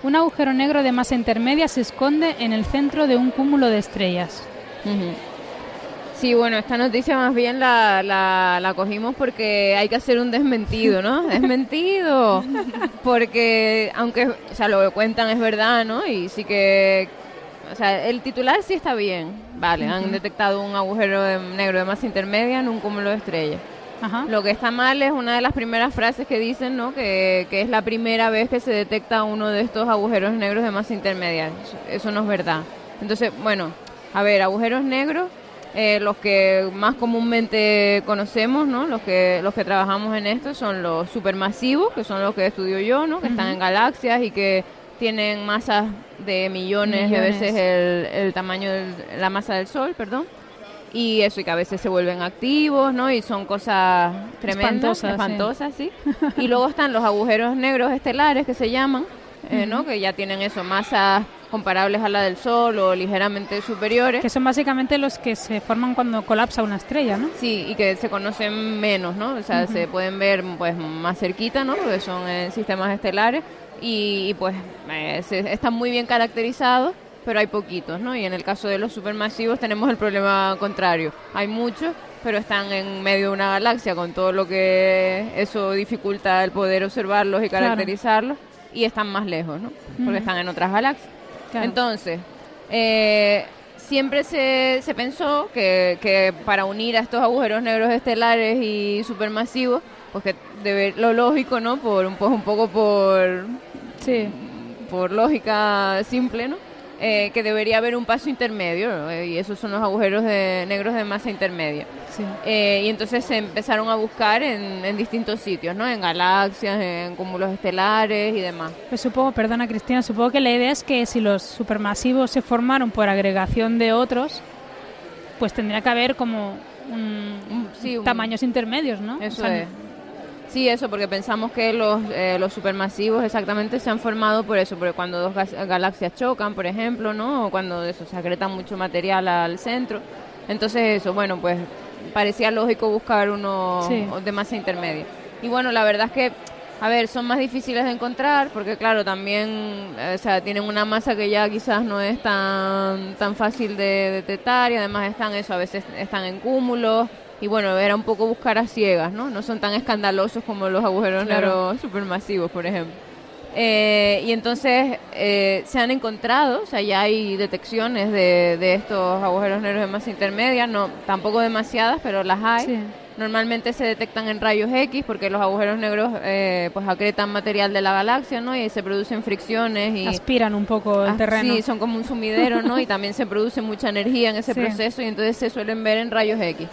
Un agujero negro de masa intermedia se esconde en el centro de un cúmulo de estrellas. Sí, bueno, esta noticia más bien la, la, la cogimos porque hay que hacer un desmentido, ¿no? Desmentido. Porque, aunque, o sea, lo que cuentan es verdad, ¿no? Y sí que, o sea, el titular sí está bien. Vale, han detectado un agujero de- negro de masa intermedia en un cúmulo de estrellas. Ajá. Lo que está mal es una de las primeras frases que dicen, ¿no? Que, que es la primera vez que se detecta uno de estos agujeros negros de masa intermedia. Eso, no es verdad. Entonces, bueno, a ver, agujeros negros Eh, los que más comúnmente conocemos, ¿no? Los que los que trabajamos en esto son los supermasivos, que son los que estudio yo, ¿no? Que están en galaxias y que tienen masas de millones, de veces el, tamaño de la masa del Sol, perdón. Y eso, y que a veces se vuelven activos, ¿no? Y son cosas tremendas, espantosas, sí. y luego están los agujeros negros estelares que se llaman, eh, ¿no? Que ya tienen eso, masas comparables a la del Sol o ligeramente superiores. Que son básicamente los que se forman cuando colapsa una estrella, ¿no? Sí, y que se conocen menos, ¿no? O sea, se pueden ver pues más cerquita, ¿no? Porque son en sistemas estelares y, pues eh, están muy bien caracterizados, pero hay poquitos, ¿no? Y en el caso de los supermasivos tenemos el problema contrario. Hay muchos, pero están en medio de una galaxia con todo lo que eso dificulta el poder observarlos y caracterizarlos y están más lejos, ¿no? Porque están en otras galaxias. Entonces, eh, siempre se, se pensó que, que, para unir a estos agujeros negros estelares y supermasivos, pues que debe, lo lógico, ¿no? Por un, pues un poco por, sí. por lógica simple, ¿no? Eh, que debería haber un paso intermedio, eh, y esos son los agujeros de, negros de masa intermedia. Eh, y entonces se empezaron a buscar en, distintos sitios, ¿no? En galaxias, en cúmulos estelares y demás. Pues supongo, perdona Cristina, supongo que la idea es que si los supermasivos se formaron por agregación de otros, pues tendría que haber como un, tamaños intermedios, ¿no? Eso es. Sí, eso, porque pensamos que los, eh, los supermasivos exactamente se han formado por eso, porque cuando dos galaxias chocan, por ejemplo, ¿no? O cuando eso, se agreta mucho material al centro. Entonces eso, bueno, pues parecía lógico buscar uno de masa intermedia. Y bueno, la verdad es que, a ver, son más difíciles de encontrar, porque claro, también, eh, o sea, tienen una masa que ya quizás no es tan, tan fácil de detectar y además están eso, a veces están en cúmulos y bueno, era un poco buscar a ciegas, ¿no? No son tan escandalosos como los agujeros negros supermasivos, por ejemplo. Eh, y entonces eh, se han encontrado, o sea, ya hay detecciones de, de, estos agujeros negros de masa intermedia, no, tampoco demasiadas, pero las hay. Normalmente se detectan en rayos X porque los agujeros negros eh, pues acretan material de la galaxia, ¿no? Y se producen fricciones y aspiran un poco el ah, terreno. Sí, son como un sumidero, ¿no? y también se produce mucha energía en ese proceso y entonces se suelen ver en rayos X.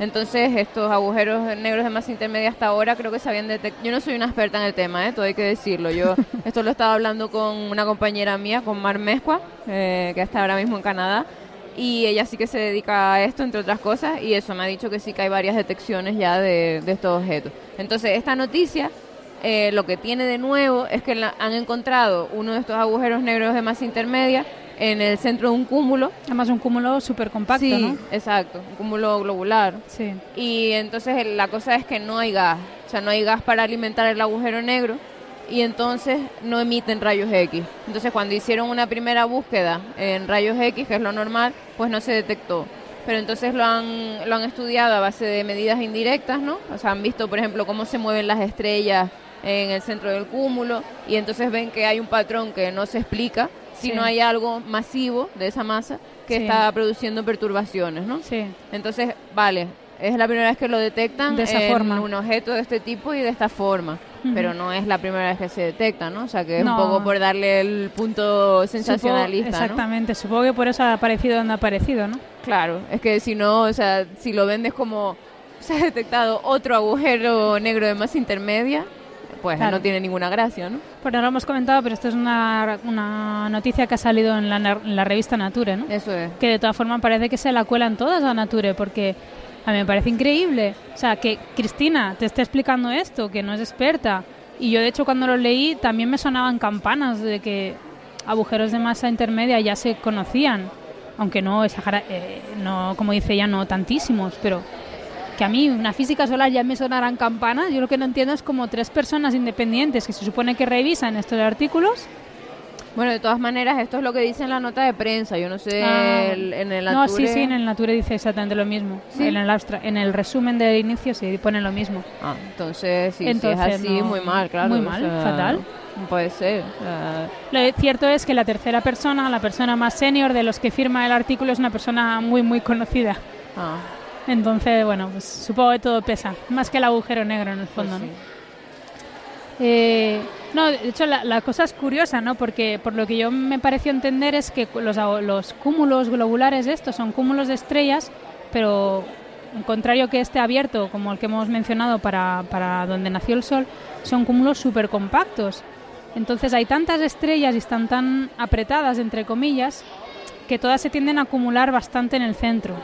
Entonces, estos agujeros negros de masa intermedia hasta ahora creo que se habían detectado. Yo no soy una experta en el tema, ¿eh? todo hay que decirlo. Yo esto lo estaba hablando con una compañera mía, con Mar Mezcua, eh, que está ahora mismo en Canadá, y ella sí que se dedica a esto, entre otras cosas, y eso me ha dicho que sí que hay varias detecciones ya de, estos objetos. Entonces, esta noticia eh, lo que tiene de nuevo es que han encontrado uno de estos agujeros negros de masa intermedia en el centro de un cúmulo. Además un cúmulo súper compacto, sí, exacto, un cúmulo globular. Sí. Y entonces la cosa es que no hay gas, o sea, no hay gas para alimentar el agujero negro y entonces no emiten rayos X. Entonces cuando hicieron una primera búsqueda en rayos X, que es lo normal, pues no se detectó. Pero entonces lo han, lo han estudiado a base de medidas indirectas, ¿no? O sea, han visto, por ejemplo, cómo se mueven las estrellas en el centro del cúmulo y entonces ven que hay un patrón que no se explica si no hay algo masivo de esa masa que está produciendo perturbaciones, ¿no? Sí. Entonces, vale, es la primera vez que lo detectan de esa en forma. un objeto de este tipo y de esta forma. Pero no es la primera vez que se detecta, ¿no? O sea, que es un poco por darle el punto sensacionalista. exactamente, supongo que por eso ha aparecido donde ha aparecido, ¿no? Claro, es que si no, o sea, si lo vendes como se ha detectado otro agujero negro de masa intermedia, pues no tiene ninguna gracia, ¿no? Pues no lo hemos comentado, pero esto es una, una noticia que ha salido en la, en la, revista Nature, ¿no? Eso es. Que de todas formas parece que se la cuelan todas a Nature, porque a mí me parece increíble. O sea, que Cristina te esté explicando esto, que no es experta. Y yo, de hecho, cuando lo leí, también me sonaban campanas de que agujeros de masa intermedia ya se conocían. Aunque no, eh, no como dice ella, no tantísimos, pero que a mí una física solar ya me sonarán campanas, yo lo que no entiendo es como tres personas independientes que se supone que revisan estos artículos. Bueno, de todas maneras, esto es lo que dice en la nota de prensa. Yo no sé ah. en el Nature... No, sí, sí, en el Nature dice exactamente lo mismo. En, el en el resumen del inicio sí pone lo mismo. Ah, entonces, sí, es así, muy mal, claro. Muy mal, fatal. Puede ser. Lo cierto es que la tercera persona, la persona más senior de los que firma el artículo, es una persona muy, muy conocida. Ah. Entonces, bueno, pues supongo que todo pesa, más que el agujero negro en el fondo, pues ¿no? Eh, no, de hecho la, cosa es curiosa, ¿no? Porque por lo que yo me pareció entender es que los, los cúmulos globulares estos son cúmulos de estrellas pero en contrario que este abierto, como el que hemos mencionado para, para donde nació el Sol, son cúmulos súper compactos. Entonces hay tantas estrellas y están tan apretadas, entre comillas, que todas se tienden a acumular bastante en el centro.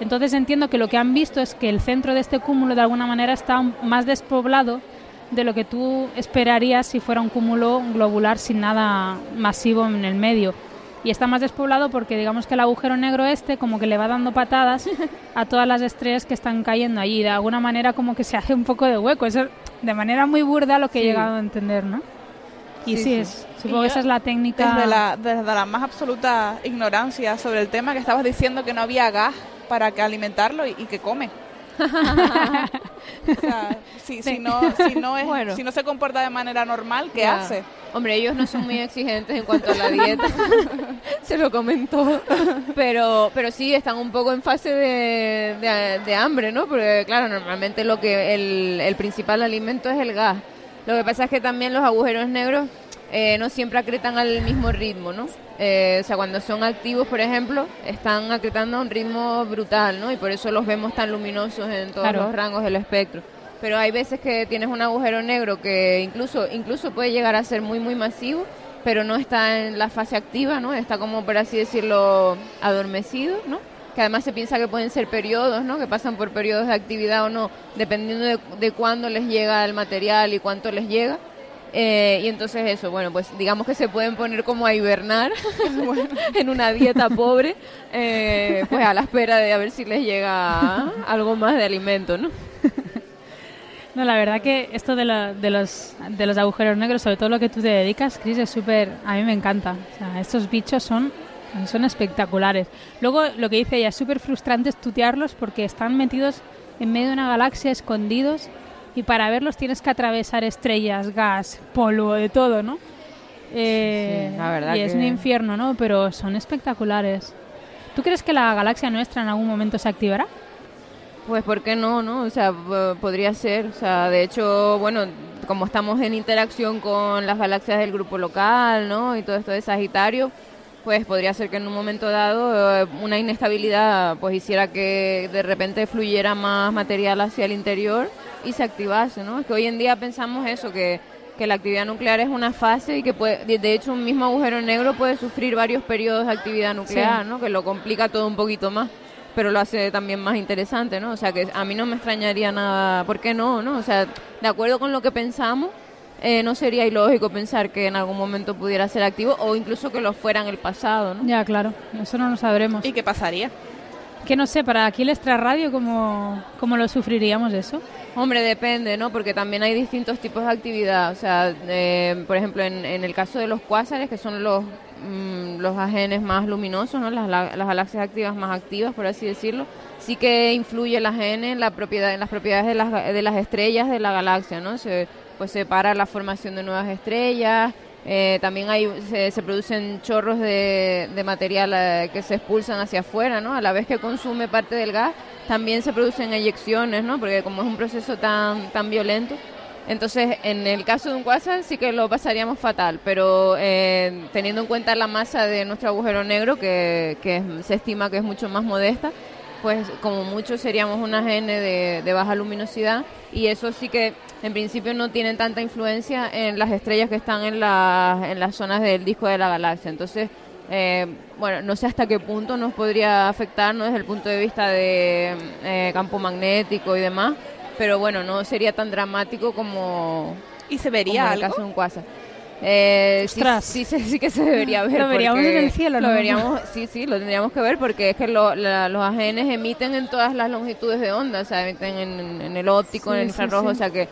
Entonces entiendo que lo que han visto es que el centro de este cúmulo de alguna manera está más despoblado de lo que tú esperarías si fuera un cúmulo globular sin nada masivo en el medio. Y está más despoblado porque digamos que el agujero negro este como que le va dando patadas a todas las estrellas que están cayendo allí. De alguna manera como que se hace un poco de hueco. Eso de manera muy burda lo que he llegado a entender, ¿no? Y sí, Es, supongo que esa es la técnica... Desde la, desde la más absoluta ignorancia sobre el tema que estabas diciendo que no había gas para que alimentarlo y, que come. o sea, si, si, no, si, no es, si no se comporta de manera normal, ¿qué hace? Hombre, ellos no son muy exigentes en cuanto a la dieta, se lo comentó, pero, pero sí están un poco en fase de, de, hambre, ¿no? Porque claro, normalmente lo que el, el principal alimento es el gas. Lo que pasa es que también los agujeros negros eh, no siempre acretan al mismo ritmo, ¿no? Eh, o sea, cuando son activos, por ejemplo, están acretando a un ritmo brutal, ¿no? Y por eso los vemos tan luminosos en todos los rangos del espectro. Pero hay veces que tienes un agujero negro que incluso, incluso puede llegar a ser muy, muy masivo, pero no está en la fase activa, ¿no? Está como, por así decirlo, adormecido, ¿no? Que además se piensa que pueden ser periodos, ¿no? Que pasan por periodos de actividad o no, dependiendo de, de cuándo les llega el material y cuánto les llega. Eh, y entonces eso, bueno, pues digamos que se pueden poner como a hibernar en una dieta pobre, eh, pues a la espera de a ver si les llega algo más de alimento, ¿no? No, la verdad que esto de, de, los, de los agujeros negros, sobre todo lo que tú te dedicas, Chris, es súper... A mí me encanta. O sea, estos bichos son, son espectaculares. Luego, lo que dice ella, es súper frustrante estudiarlos porque están metidos en medio de una galaxia, escondidos, y para verlos tienes que atravesar estrellas, gas, polvo, de todo, ¿no? Eh, la verdad y es un infierno, ¿no? Pero son espectaculares. ¿Tú crees que la galaxia nuestra en algún momento se activará? Pues ¿por qué no, no? O sea, podría ser. O sea, de hecho, bueno, como estamos en interacción con las galaxias del grupo local, ¿no? Y todo esto de Sagitario, pues podría ser que en un momento dado eh, una inestabilidad pues hiciera que de repente fluyera más material hacia el interior y se activase, ¿no? Es que hoy en día pensamos eso, que, que la actividad nuclear es una fase y que puede, de hecho un mismo agujero negro puede sufrir varios periodos de actividad nuclear, ¿no? Que lo complica todo un poquito más pero lo hace también más interesante, ¿no? O sea, que a mí no me extrañaría nada, ¿por qué no, no? O sea, de acuerdo con lo que pensamos, eh, no sería ilógico pensar que en algún momento pudiera ser activo o incluso que lo fuera en el pasado, ¿no? Ya, claro, eso no lo sabremos. ¿Y qué pasaría? Que no sé, para aquí el extra radio, ¿cómo, ¿cómo lo sufriríamos eso? Hombre, depende, ¿no? Porque también hay distintos tipos de actividad. O sea, eh, por ejemplo, en, el caso de los cuásares, que son los, mm, los ajenes más luminosos, ¿no? Las, las, galaxias activas más activas, por así decirlo, sí que influye el ajene en, la propiedad, en las propiedades de las, de las estrellas de la galaxia, ¿no? Se, pues separa la formación de nuevas estrellas, eh, también hay, se, producen chorros de, material eh, que se expulsan hacia afuera, ¿no? A la vez que consume parte del gas, también se producen eyecciones, ¿no? Porque como es un proceso tan, tan violento, entonces en el caso de un quasar sí que lo pasaríamos fatal, pero eh, teniendo en cuenta la masa de nuestro agujero negro, que, que se estima que es mucho más modesta, pues como mucho seríamos una gene de, de baja luminosidad y eso sí que en principio no tienen tanta influencia en las estrellas que están en, en las zonas del disco de la galaxia. Entonces, eh, bueno, no sé hasta qué punto nos podría afectar ¿no? desde el punto de vista de eh, campo magnético y demás, pero bueno, no sería tan dramático como, ¿Y se vería en el caso de un quasar. Eh, sí, sí, sí, que se debería ver. Lo veríamos en el cielo, Lo veríamos, sí, sí, lo tendríamos que ver porque es que los AGNs emiten en todas las longitudes de onda, o sea, emiten en, el óptico, en el infrarrojo, o sea que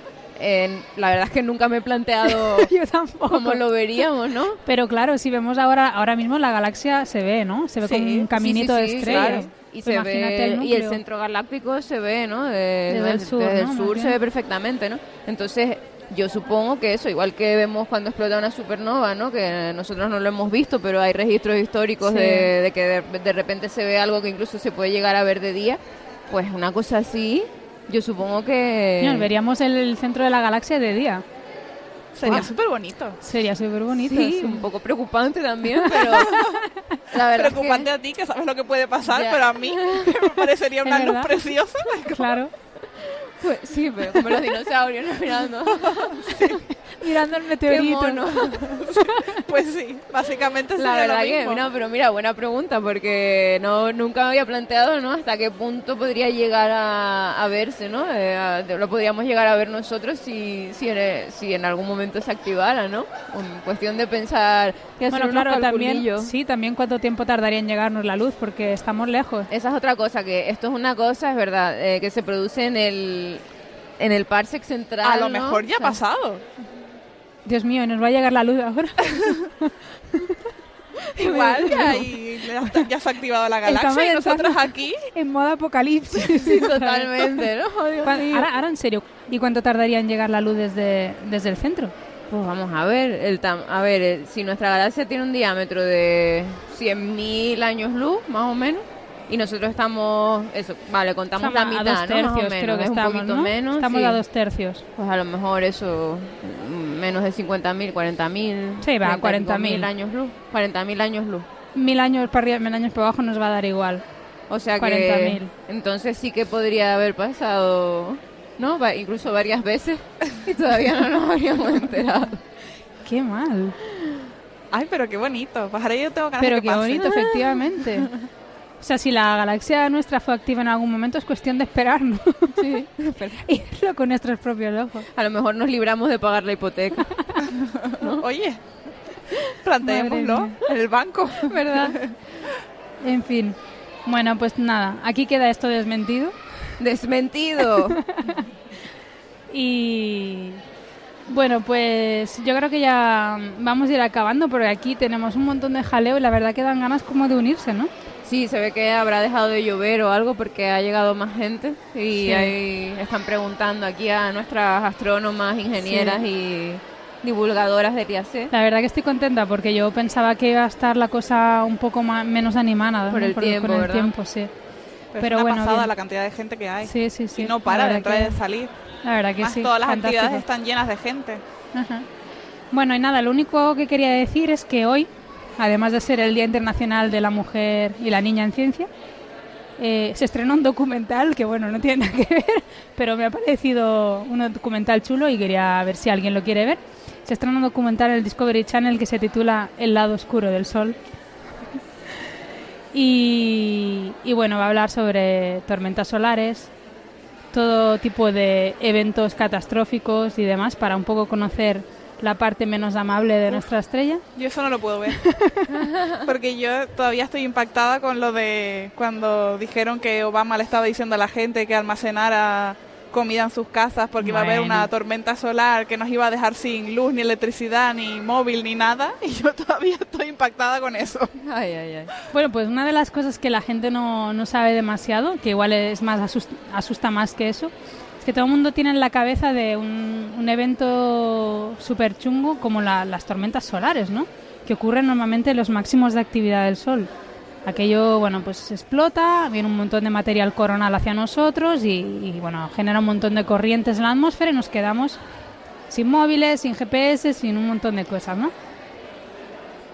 la verdad es que nunca me he planteado cómo lo veríamos, ¿no? Pero claro, si vemos ahora ahora mismo la galaxia se ve, ¿no? Se ve como un caminito de estrellas. Y, pues el y el centro galáctico se ve, ¿no? desde el sur, desde el sur se ve perfectamente, ¿no? Entonces, yo supongo que eso, igual que vemos cuando explota una supernova, ¿no? Que nosotros no lo hemos visto, pero hay registros históricos de, que de repente se ve algo que incluso se puede llegar a ver de día, pues una cosa así yo supongo que... veríamos el centro de la galaxia de día. Sería súper bonito. Sería súper bonito. Sí, un poco preocupante también, pero la verdad preocupante a ti que sabes lo que puede pasar, pero a mí me parecería una luz preciosa. Claro. Pues, sí, pero como los dinosaurios mirando. mirando el meteorito. pues sí, básicamente la verdad lo mismo. que no, pero mira, buena pregunta porque no nunca me había planteado, ¿no? Hasta qué punto podría llegar a, verse, ¿no? Eh, lo podríamos llegar a ver nosotros si si en, si en algún momento se activara, ¿no? En cuestión de pensar que bueno, claro, también sí, también cuánto tiempo tardaría en llegarnos la luz porque estamos lejos. Esa es otra cosa que esto es una cosa, es verdad, eh, que se produce en el en el Parsec central. A lo mejor ya ha pasado. Dios mío, ¿nos va a llegar la luz ahora? Igual, ya, ya, se ha activado la galaxia y nosotros aquí... En modo apocalipsis. Sí, totalmente, ¿no? Ahora, ahora, en serio, ¿y cuánto tardaría en llegar la luz desde, desde el centro? Pues vamos a ver, el a ver, si nuestra galaxia tiene un diámetro de 100.000 años luz, más o menos, y nosotros estamos, eso, vale, contamos la mitad, a dos tercios, creo que estamos, un poquito menos. Estamos a dos tercios. Pues a lo mejor eso, menos de 50.000, 40.000. Sí, va, 40.000 años luz. 40.000 años luz. Mil años para arriba, mil años para abajo nos va a dar igual. O sea 40 que entonces sí que podría haber pasado, ¿no? incluso varias veces y todavía no nos habríamos enterado. Qué mal. Ay, pero qué bonito. Pues yo tengo ganas Pero de qué bonito, efectivamente. O sea, si la galaxia nuestra fue activa en algún momento, es cuestión de esperar, ¿no? Sí, y verlo con nuestros propios ojos. A lo mejor nos libramos de pagar la hipoteca. Oye, planteémoslo en el banco. ¿Verdad? en fin. Bueno, pues nada, aquí queda esto desmentido. Desmentido. y bueno, pues yo creo que ya vamos a ir acabando porque aquí tenemos un montón de jaleo y la verdad que dan ganas como de unirse, ¿no? Sí, se ve que habrá dejado de llover o algo porque ha llegado más gente y ahí están preguntando aquí a nuestras astrónomas, ingenieras y divulgadoras de IAC. La verdad que estoy contenta porque yo pensaba que iba a estar la cosa un poco más, menos animada por el tiempo, el tiempo, sí. Pero, bueno, pasada la cantidad de gente que hay. Sí, sí, sí. Y no para de entrar y de salir. La verdad que sí. Todas las actividades están llenas de gente. Bueno, y nada, lo único que quería decir es que hoy además de ser el Día Internacional de la Mujer y la Niña en Ciencia. Eh, se estrenó un documental que, bueno, no tiene nada que ver, pero me ha parecido un documental chulo y quería ver si alguien lo quiere ver. Se estrenó un documental en el Discovery Channel que se titula El lado oscuro del sol. y bueno, va a hablar sobre tormentas solares, todo tipo de eventos catastróficos y demás para un poco conocer la parte menos amable de nuestra estrella? Yo eso no lo puedo ver. Porque yo todavía estoy impactada con lo de cuando dijeron que Obama le estaba diciendo a la gente que almacenara comida en sus casas porque iba a haber una tormenta solar que nos iba a dejar sin luz, ni electricidad, ni móvil, ni nada. Y yo todavía estoy impactada con eso. Ay, ay, ay. Bueno, pues una de las cosas que la gente no, no sabe demasiado, que igual es más asusta, asusta más que eso, que todo el mundo tiene en la cabeza de un, evento súper chungo como las tormentas solares, ¿no? Que ocurren normalmente en los máximos de actividad del Sol. Aquello, bueno, pues explota, viene un montón de material coronal hacia nosotros y, y, bueno, genera un montón de corrientes en la atmósfera y nos quedamos sin móviles, sin GPS, sin un montón de cosas, ¿no?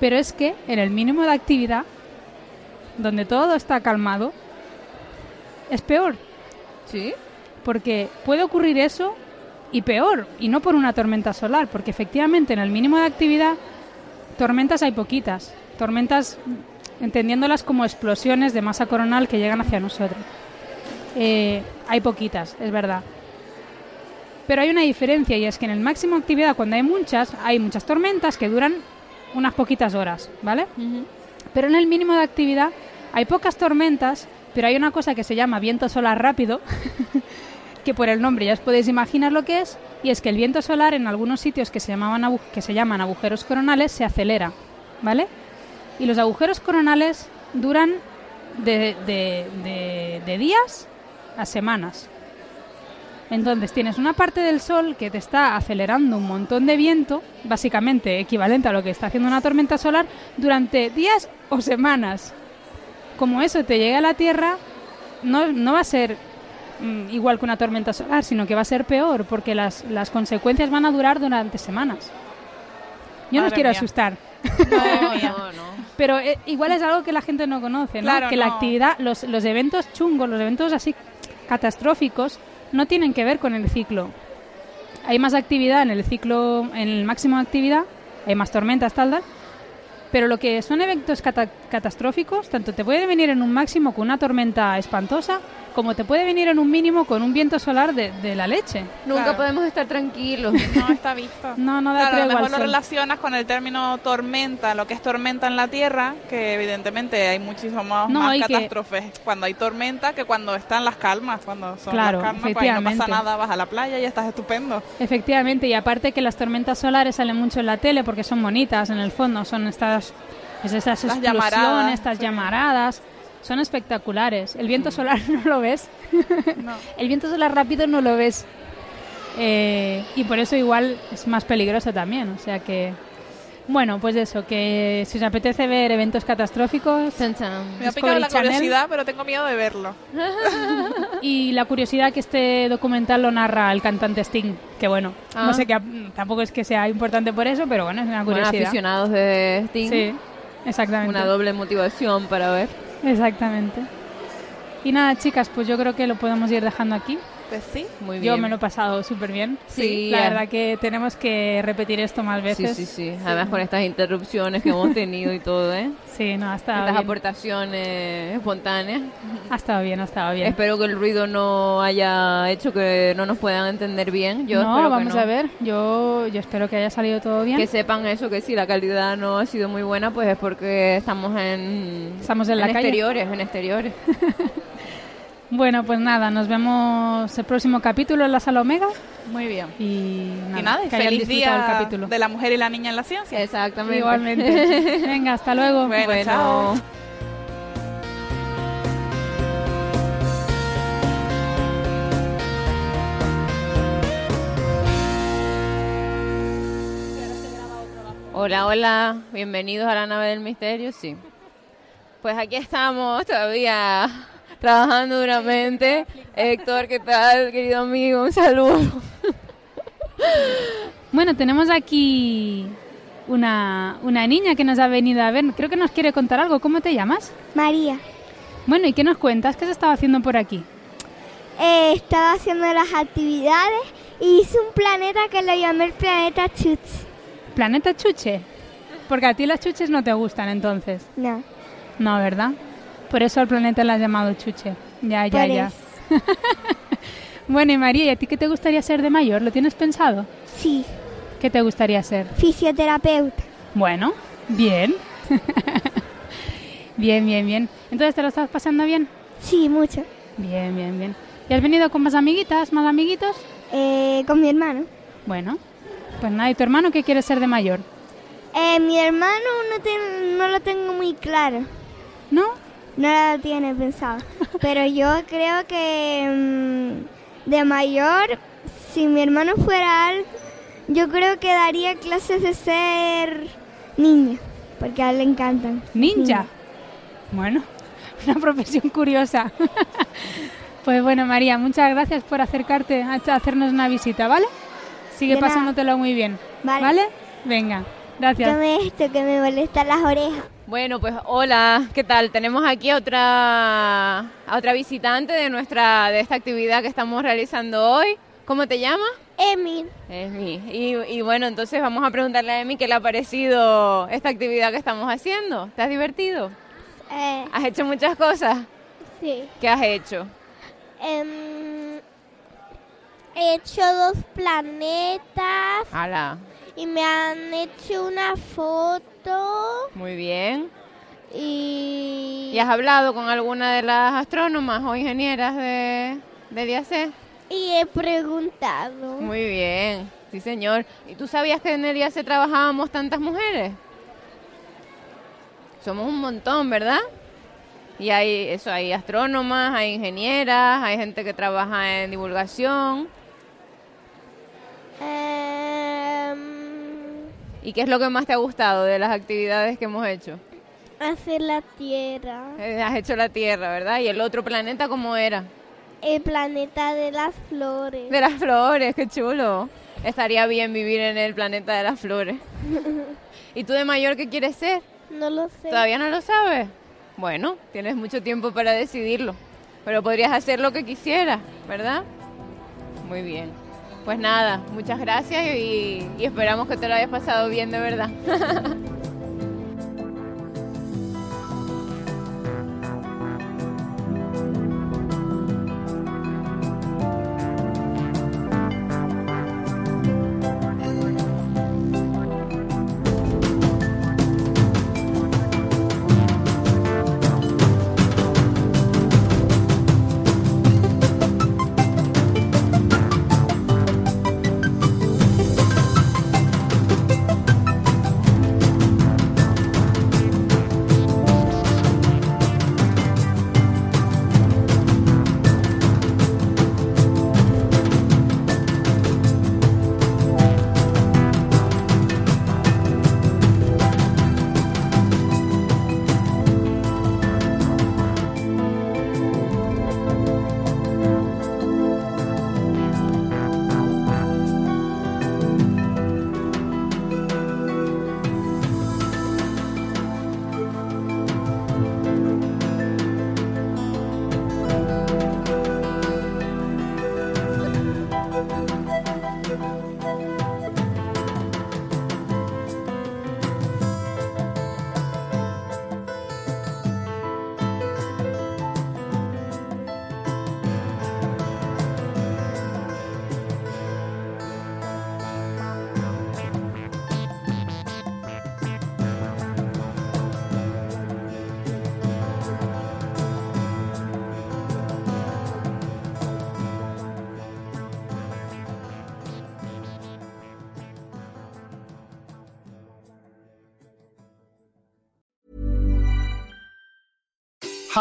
Pero es que en el mínimo de actividad, donde todo está calmado, es peor. ¿Sí? Porque puede ocurrir eso y peor, y no por una tormenta solar, porque efectivamente en el mínimo de actividad tormentas hay poquitas, tormentas entendiéndolas como explosiones de masa coronal que llegan hacia nosotros. Eh, hay poquitas, es verdad. Pero hay una diferencia y es que en el máximo de actividad, cuando hay muchas, hay muchas tormentas que duran unas poquitas horas, ¿vale? Pero en el mínimo de actividad hay pocas tormentas, pero hay una cosa que se llama viento solar rápido, que por el nombre ya os podéis imaginar lo que es, y es que el viento solar en algunos sitios que se, llamaban que se llaman agujeros coronales se acelera, ¿vale? Y los agujeros coronales duran de, días a semanas. Entonces tienes una parte del Sol que te está acelerando un montón de viento, básicamente equivalente a lo que está haciendo una tormenta solar, durante días o semanas. Como eso te llega a la Tierra, no, no va a ser mm, igual que una tormenta solar, sino que va a ser peor, porque las, las consecuencias van a durar durante semanas. Yo no os quiero mía. asustar, No, no, no. pero eh, igual es algo que la gente no conoce, ¿no? Claro, que la actividad, los, los eventos chungos, los eventos así catastróficos, no tienen que ver con el ciclo. Hay más actividad en el ciclo, en el máximo de actividad, hay más tormentas, tal, tal, pero lo que son eventos cata- catastróficos, tanto te puede venir en un máximo con una tormenta espantosa, como te puede venir en un mínimo con un viento solar de, de la leche. Nunca Claro. podemos estar tranquilos. No está visto. No, no da Claro, a lo mejor lo relacionas con el término tormenta, lo que es tormenta en la Tierra, que evidentemente hay muchísimo más, No, más que- catástrofes cuando hay tormenta que cuando están las calmas. Cuando son Claro, las calmas, pues ahí no pasa efectivamente. nada, vas a la playa y estás estupendo. Efectivamente, y aparte que las tormentas solares salen mucho en la tele porque son bonitas en el fondo, son estas, es estas Las explosiones, llamaradas, estas sí. llamaradas, son espectaculares. El viento solar no lo ves, No. el viento solar rápido no lo ves. Eh, y por eso igual es más peligroso también, o sea que... Bueno, pues eso, que si os apetece ver eventos catastróficos Chan, chan. Me ha picado la Channel. curiosidad, pero tengo miedo de verlo. y la curiosidad que este documental lo narra el cantante Sting, que bueno, Ah. no sé qué, tampoco es que sea importante por eso, pero bueno, es una Bueno, curiosidad. aficionados de Sting. Sí, exactamente. Una doble motivación para ver. Exactamente. Y nada, chicas, pues yo creo que lo podemos ir dejando aquí. Pues sí. Muy bien. Yo me lo he pasado súper bien. Sí, La verdad que tenemos que repetir esto más Sí, veces. sí, sí. Además con estas interrupciones que hemos tenido y todo, ¿eh? Sí, no, ha estado Estas bien. aportaciones espontáneas. Ha estado bien, ha estado bien. Espero que el ruido no haya hecho que no nos puedan entender bien. Yo no, espero que vamos no. a ver. Yo, yo espero que haya salido todo bien. Que sepan eso, que si la calidad no ha sido muy buena, pues es porque estamos en... Estamos en la calle. exteriores, en exteriores. Bueno, pues nada, nos vemos el próximo capítulo en la sala Omega. Muy bien. Y nada, y nada, que feliz día el capítulo. de la mujer y la niña en la ciencia. Exactamente. Igualmente. Venga, hasta luego. Bueno, chao. Hola, hola, bienvenidos a la nave del misterio, sí. Pues aquí estamos todavía trabajando duramente. Héctor, ¿qué tal, querido amigo? Un saludo. Bueno, tenemos aquí una, una niña que nos ha venido a ver. Creo que nos quiere contar algo. ¿Cómo te llamas? María, Bueno, ¿y qué nos cuentas? ¿Qué se estaba haciendo por aquí? eh, estaba haciendo las actividades y hice un planeta que lo llamé el planeta Chuts. ¿Planeta Chuche? Porque a ti las chuches no te gustan entonces. No, No, ¿verdad? Por eso al planeta le has llamado Chuche. Ya, ya, ya. Bueno, y María, ¿y a ti qué te gustaría ser de mayor? ¿Lo tienes pensado? Sí, ¿Qué te gustaría ser? fisioterapeuta. Bueno, bien. bien, bien, bien. Entonces, ¿te lo estás pasando bien? Sí, mucho. Bien, bien, bien. ¿Y has venido con más amiguitas, más amiguitos? Eh, con mi hermano. Bueno, pues nada, ¿y tu hermano qué quiere ser de mayor? Eh, mi hermano no, no lo tengo muy claro. ¿No? No lo tiene pensado. Pero yo creo que mm, de mayor, si mi hermano fuera algo, yo creo que daría clases de ser niño. Porque a él le encantan. Ninja. Bueno, una profesión curiosa. pues bueno, María, muchas gracias por acercarte a hacernos una visita, ¿vale? Sigue pasándotelo muy bien. Vale. Venga, gracias. Dame esto que me molesta las orejas. Bueno, pues hola, ¿qué tal? Tenemos aquí a otra, a otra visitante de nuestra, de esta actividad que estamos realizando hoy. ¿Cómo te llamas? Emil, Emi. Y, y bueno, entonces vamos a preguntarle a Emi qué le ha parecido esta actividad que estamos haciendo. ¿Te has divertido? eh, ¿Has hecho muchas cosas? sí. ¿Qué has hecho? Em, he hecho dos planetas Hala, y me han hecho una foto muy bien. y, ¿Y has hablado con alguna de las astrónomas o ingenieras de, de DIAC? y he preguntado. Muy bien, sí señor. ¿Y tú sabías que en el DIAC trabajábamos tantas mujeres? Somos un montón, ¿verdad? Y hay eso, hay astrónomas, hay ingenieras, hay gente que trabaja en divulgación. Em, ¿Y qué es lo que más te ha gustado de las actividades que hemos hecho? hacer la tierra. Eh, Has hecho la Tierra, ¿verdad? ¿Y el otro planeta cómo era? El planeta de las flores. De las flores, qué chulo. Estaría bien vivir en el planeta de las flores. ¿Y tú de mayor qué quieres ser? No lo sé. ¿Todavía no lo sabes? Bueno, tienes mucho tiempo para decidirlo. Pero podrías hacer lo que quisieras, ¿verdad? Muy bien. Pues nada, muchas gracias y, y esperamos que te lo hayas pasado bien de verdad.